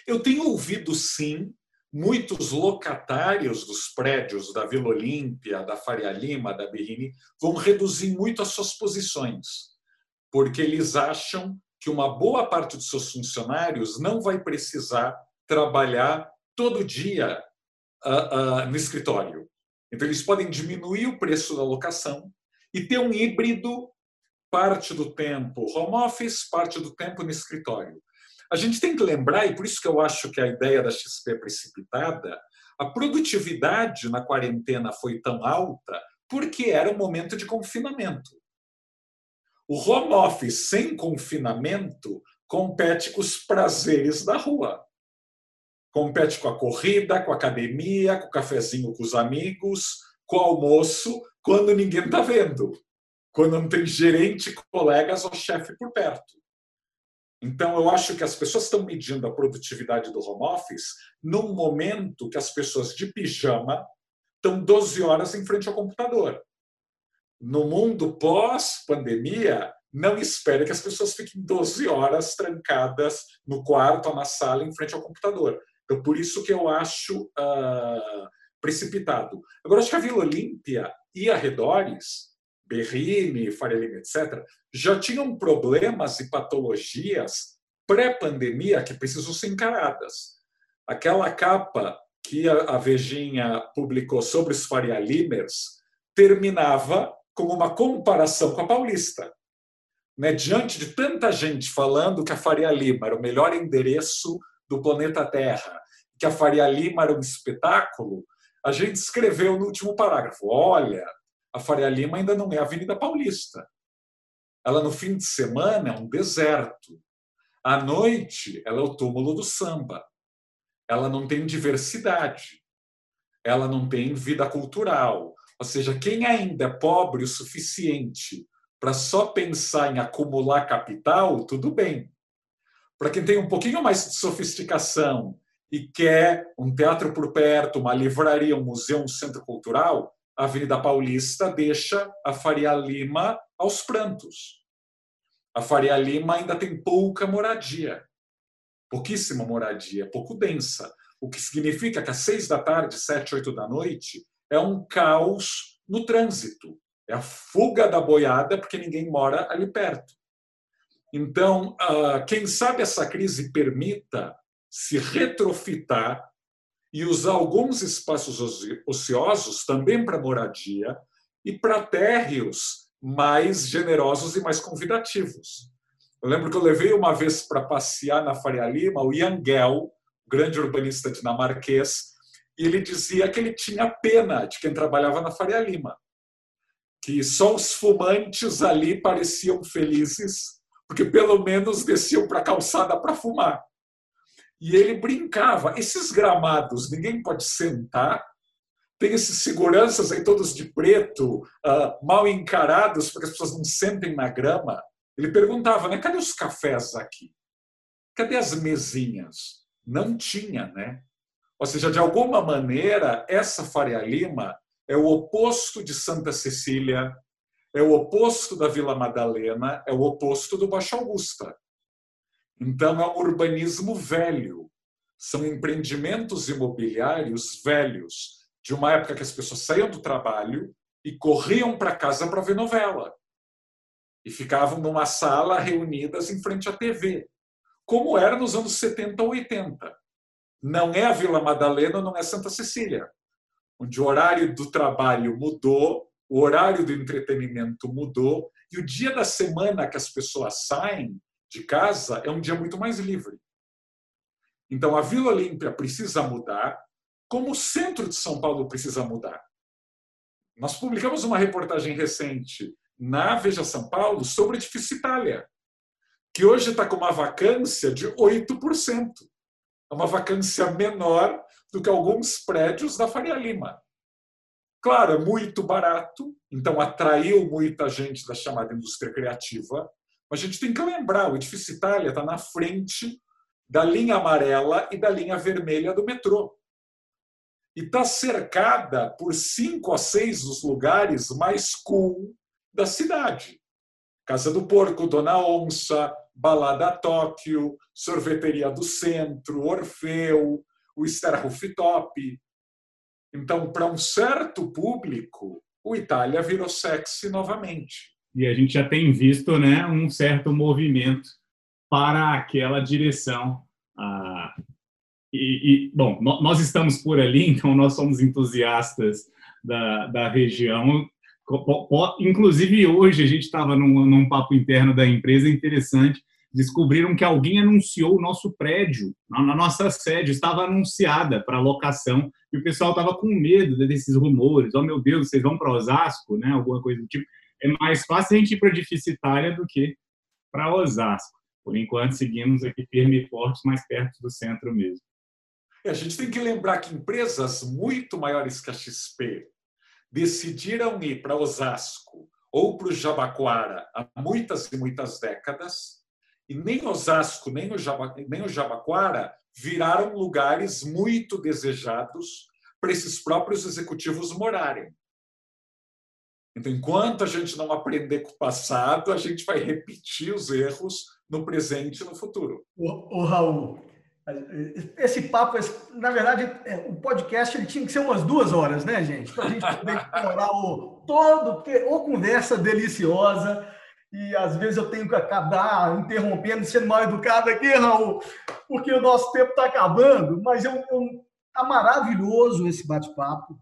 Eu tenho ouvido sim muitos locatários dos prédios da Vila Olímpia, da Faria Lima, da Berrini, vão reduzir muito as suas posições, porque eles acham que uma boa parte dos seus funcionários não vai precisar trabalhar todo dia uh, uh, no escritório. Então, eles podem diminuir o preço da locação e ter um híbrido parte do tempo home office, parte do tempo no escritório. A gente tem que lembrar, e por isso que eu acho que a ideia da XP é precipitada, a produtividade na quarentena foi tão alta porque era um momento de confinamento. O home office sem confinamento compete com os prazeres da rua. Compete com a corrida, com a academia, com o cafezinho com os amigos, com o almoço, quando ninguém está vendo. Quando não tem gerente, colegas ou chefe por perto. Então, eu acho que as pessoas estão medindo a produtividade do home office num momento que as pessoas de pijama estão 12 horas em frente ao computador. No mundo pós-pandemia, não espere que as pessoas fiquem 12 horas trancadas no quarto ou na sala em frente ao computador. Então, por isso que eu acho uh, precipitado. Agora, acho que a Vila Olímpia e arredores Berrini, Faria Lima, etc., já tinham problemas e patologias pré-pandemia que precisam ser encaradas. Aquela capa que a Vejinha publicou sobre os Faria Limers terminava com uma comparação com a Paulista. Né? Diante de tanta gente falando que a Faria Lima era o melhor endereço do planeta Terra, que a Faria Lima era um espetáculo, a gente escreveu no último parágrafo: olha, a Faria Lima ainda não é a Avenida Paulista. Ela, no fim de semana, é um deserto. À noite, ela é o túmulo do samba. Ela não tem diversidade. Ela não tem vida cultural. Ou seja, quem ainda é pobre o suficiente para só pensar em acumular capital, tudo bem. Para quem tem um pouquinho mais de sofisticação e quer um teatro por perto, uma livraria, um museu, um centro cultural, a Avenida Paulista deixa a Faria Lima aos prantos. A Faria Lima ainda tem pouca moradia, pouquíssima moradia, pouco densa, o que significa que às seis da tarde, sete, oito da noite, é um caos no trânsito. É a fuga da boiada porque ninguém mora ali perto. Então, ah, quem sabe essa crise permita se retrofitar e usar alguns espaços ociosos também para moradia e para térreos mais generosos e mais convidativos. Eu lembro que eu levei uma vez para passear na Faria Lima o Yangel, grande urbanista dinamarquês, e ele dizia que ele tinha pena de quem trabalhava na Faria Lima, que só os fumantes ali pareciam felizes, porque pelo menos desciam para a calçada para fumar. E ele brincava. Esses gramados, ninguém pode sentar. Tem esses seguranças aí todos de preto, uh, mal encarados, para que as pessoas não sentem na grama. Ele perguntava, né? Cadê os cafés aqui? Cadê as mesinhas? Não tinha, né? Ou seja, de alguma maneira, essa Faria Lima é o oposto de Santa Cecília, é o oposto da Vila Madalena, é o oposto do Baixo Augusta. Então, é um urbanismo velho. São empreendimentos imobiliários velhos, de uma época que as pessoas saíam do trabalho e corriam para casa para ver novela. E ficavam numa sala reunidas em frente à TV, como era nos anos 70 ou 80. Não é a Vila Madalena, não é Santa Cecília, onde o horário do trabalho mudou, o horário do entretenimento mudou, e o dia da semana que as pessoas saem de casa é um dia muito mais livre. Então, a Vila Olímpia precisa mudar, como o centro de São Paulo precisa mudar. Nós publicamos uma reportagem recente na Veja São Paulo sobre o edifício Itália, que hoje está com uma vacância de 8%. É uma vacância menor do que alguns prédios da Faria Lima. Claro, é muito barato, então atraiu muita gente da chamada indústria criativa, mas a gente tem que lembrar, o edifício Itália está na frente da linha amarela e da linha vermelha do metrô. E está cercada por cinco a seis dos lugares mais cool da cidade. Casa do Porco, Dona Onça, Balada Tóquio, Sorveteria do Centro, Orfeu, o Star Rooftop. Então, para um certo público, o Itália virou sexy novamente e a gente já tem visto né, um certo movimento para aquela direção. Ah, e, e, bom, nós estamos por ali, então nós somos entusiastas da, da região. Inclusive, hoje a gente estava num, num papo interno da empresa interessante. Descobriram que alguém anunciou o nosso prédio, na nossa sede, estava anunciada para locação, e o pessoal estava com medo desses rumores. Oh, meu Deus, vocês vão para Osasco, né? Alguma coisa do tipo. É mais fácil a gente ir para Dificitária do que para Osasco. Por enquanto, seguimos aqui firme e fortes, mais perto do centro mesmo. A gente tem que lembrar que empresas muito maiores que a XP decidiram ir para Osasco ou para o Jabaquara há muitas e muitas décadas, e nem Osasco nem o, Jaba, nem o Jabaquara viraram lugares muito desejados para esses próprios executivos morarem. Então, enquanto a gente não aprender com o passado, a gente vai repetir os erros no presente e no futuro. O, o Raul, esse papo, na verdade, é, o podcast ele tinha que ser umas duas horas, né, gente? Para a gente poder explorar o todo, porque ou conversa deliciosa, e às vezes eu tenho que acabar interrompendo, sendo mal educado aqui, Raul, porque o nosso tempo está acabando, mas eu, eu, tá maravilhoso esse bate-papo.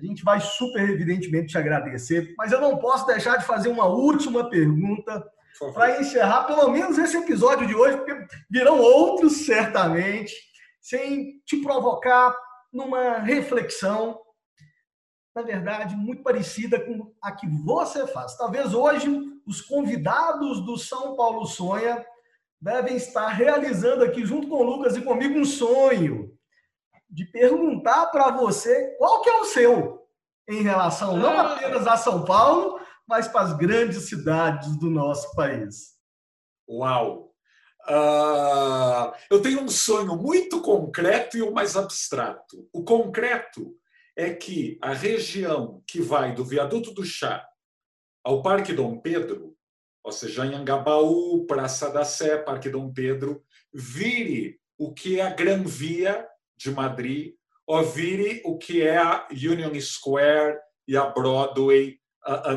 A gente vai super evidentemente te agradecer, mas eu não posso deixar de fazer uma última pergunta para encerrar pelo menos esse episódio de hoje, porque virão outros certamente, sem te provocar numa reflexão, na verdade, muito parecida com a que você faz. Talvez hoje os convidados do São Paulo Sonha devem estar realizando aqui junto com o Lucas e comigo um sonho de perguntar para você qual que é o seu em relação não ah. apenas a São Paulo, mas para as grandes cidades do nosso país. Uau! Uh, eu tenho um sonho muito concreto e o mais abstrato. O concreto é que a região que vai do Viaduto do Chá ao Parque Dom Pedro, ou seja, Anhangabaú, Praça da Sé, Parque Dom Pedro, vire o que é a Gran Via de Madrid, ou vire o que é a Union Square e a Broadway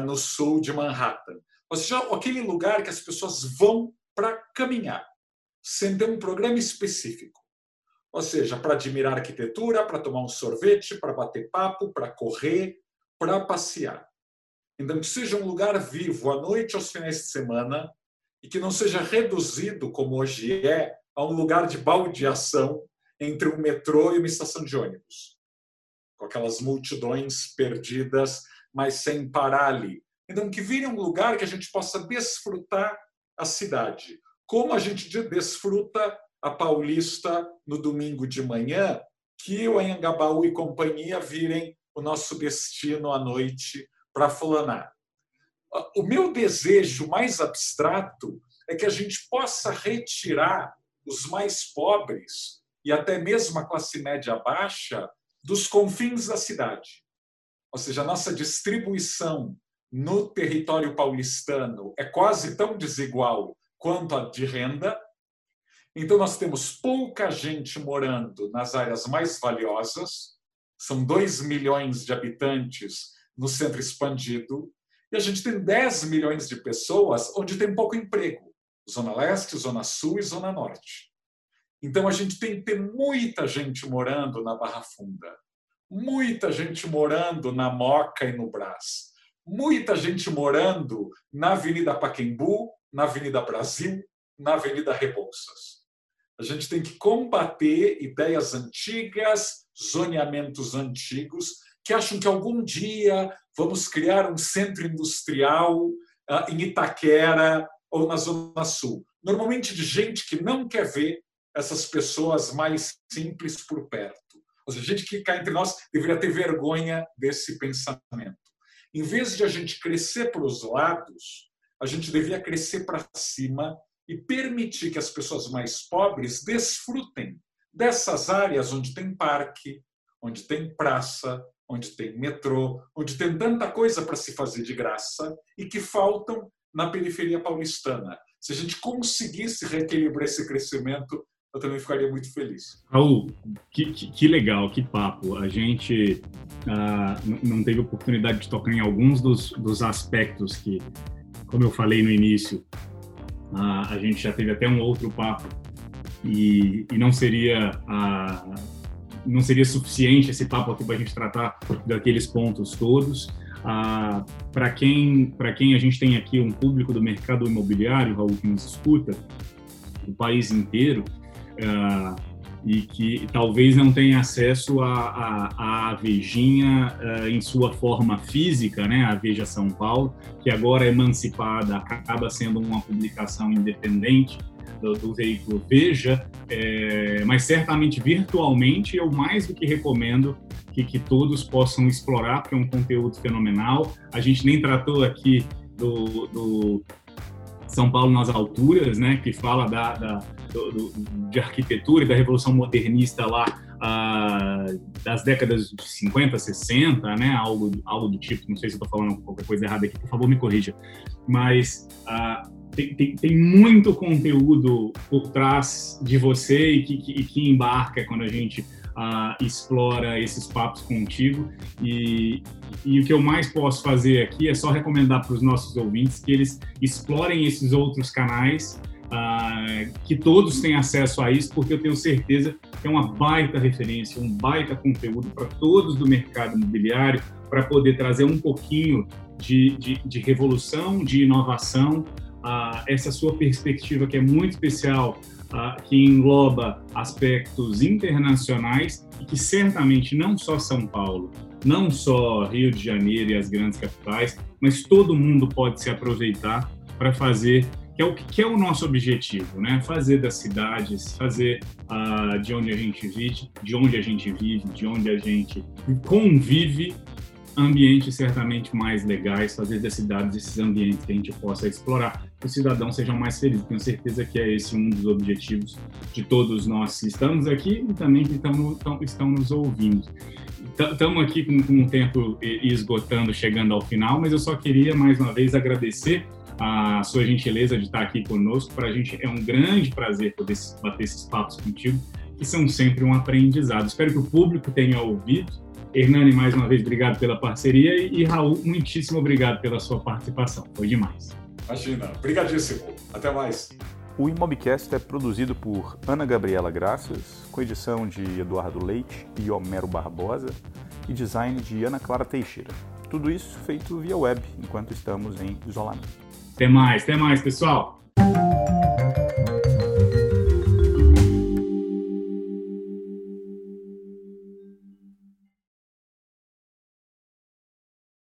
no sul de Manhattan. Ou seja, aquele lugar que as pessoas vão para caminhar, sem ter um programa específico. Ou seja, para admirar arquitetura, para tomar um sorvete, para bater papo, para correr, para passear. Então, que seja um lugar vivo à noite aos finais de semana e que não seja reduzido, como hoje é, a um lugar de baldeação entre um metrô e uma estação de ônibus, com aquelas multidões perdidas mas sem parar ali. Então, que vire um lugar que a gente possa desfrutar a cidade. Como a gente desfruta a Paulista no domingo de manhã, que o Anhangabaú e companhia virem o nosso destino à noite para fulanar. O meu desejo mais abstrato é que a gente possa retirar os mais pobres e até mesmo a classe média baixa dos confins da cidade ou seja, a nossa distribuição no território paulistano é quase tão desigual quanto a de renda. Então, nós temos pouca gente morando nas áreas mais valiosas, são 2 milhões de habitantes no centro expandido, e a gente tem 10 milhões de pessoas onde tem pouco emprego, Zona Leste, Zona Sul e Zona Norte. Então, a gente tem que ter muita gente morando na Barra Funda muita gente morando na Moca e no Brás, muita gente morando na Avenida Paquembu, na Avenida Brasil, na Avenida Rebouças. A gente tem que combater ideias antigas, zoneamentos antigos, que acham que algum dia vamos criar um centro industrial ah, em Itaquera ou na Zona Sul. Normalmente de gente que não quer ver essas pessoas mais simples por perto. Ou seja, a gente que cá entre nós deveria ter vergonha desse pensamento. Em vez de a gente crescer para os lados, a gente devia crescer para cima e permitir que as pessoas mais pobres desfrutem dessas áreas onde tem parque, onde tem praça, onde tem metrô, onde tem tanta coisa para se fazer de graça e que faltam na periferia paulistana. Se a gente conseguisse reequilibrar esse crescimento, eu também ficaria muito feliz. Raul, que, que, que legal, que papo. A gente ah, não teve oportunidade de tocar em alguns dos, dos aspectos que, como eu falei no início, a gente já teve até um outro papo e, e não seria não seria suficiente esse papo aqui para a gente tratar daqueles pontos todos. Ah, para quem, quem a gente tem aqui um público do mercado imobiliário, Raul, que nos escuta, do país inteiro, ah, e que talvez não tenha acesso à, à, Vejinha uh, em sua forma física, né, a Veja São Paulo, que agora é emancipada, acaba sendo uma publicação independente do, do veículo Veja, é, mas certamente virtualmente eu mais do que recomendo que, que todos possam explorar, porque é um conteúdo fenomenal. A gente nem tratou aqui do, do São Paulo nas alturas, né, que fala da, da do, de arquitetura e da revolução modernista lá ah, das décadas de 50, 60, né, algo, algo do tipo, não sei se estou falando qualquer coisa errada aqui, por favor me corrija, mas ah, tem, tem, tem, muito conteúdo por trás de você e que, que, que embarca quando a gente uh, explora esses papos contigo. E, e o que eu mais posso fazer aqui é só recomendar para os nossos ouvintes que eles explorem esses outros canais, uh, que todos têm acesso a isso, porque eu tenho certeza que é uma baita referência, um baita conteúdo para todos do mercado imobiliário, para poder trazer um pouquinho de, de, de revolução, de inovação, uh, essa sua perspectiva que é muito especial uh, que engloba aspectos internacionais e que certamente não só São Paulo, não só Rio de Janeiro e as grandes capitais, mas todo mundo pode se aproveitar para fazer que é o que é o nosso objetivo, né? Fazer das cidades, fazer uh, de onde a gente vive, de onde a gente vive, de onde a gente convive, ambientes certamente mais legais, fazer das cidades esses ambientes que a gente possa explorar os cidadãos sejam mais felizes. Tenho certeza que é esse um dos objetivos de todos nós que estamos aqui e também que estão, estão nos ouvindo. Estamos aqui com, com o tempo esgotando, chegando ao final, mas eu só queria mais uma vez agradecer a sua gentileza de estar aqui conosco. Para a gente é um grande prazer poder bater esses papos contigo, que são sempre um aprendizado. Espero que o público tenha ouvido. Hernani, mais uma vez, obrigado pela parceria e Raul, muitíssimo obrigado pela sua participação. Foi demais. Imagina. Obrigadíssimo. Até mais. O Imobcast é produzido por Ana Gabriela Graças, com edição de Eduardo Leite e Homero Barbosa e design de Ana Clara Teixeira. Tudo isso feito via web, enquanto estamos em isolamento. Até mais, até mais, pessoal!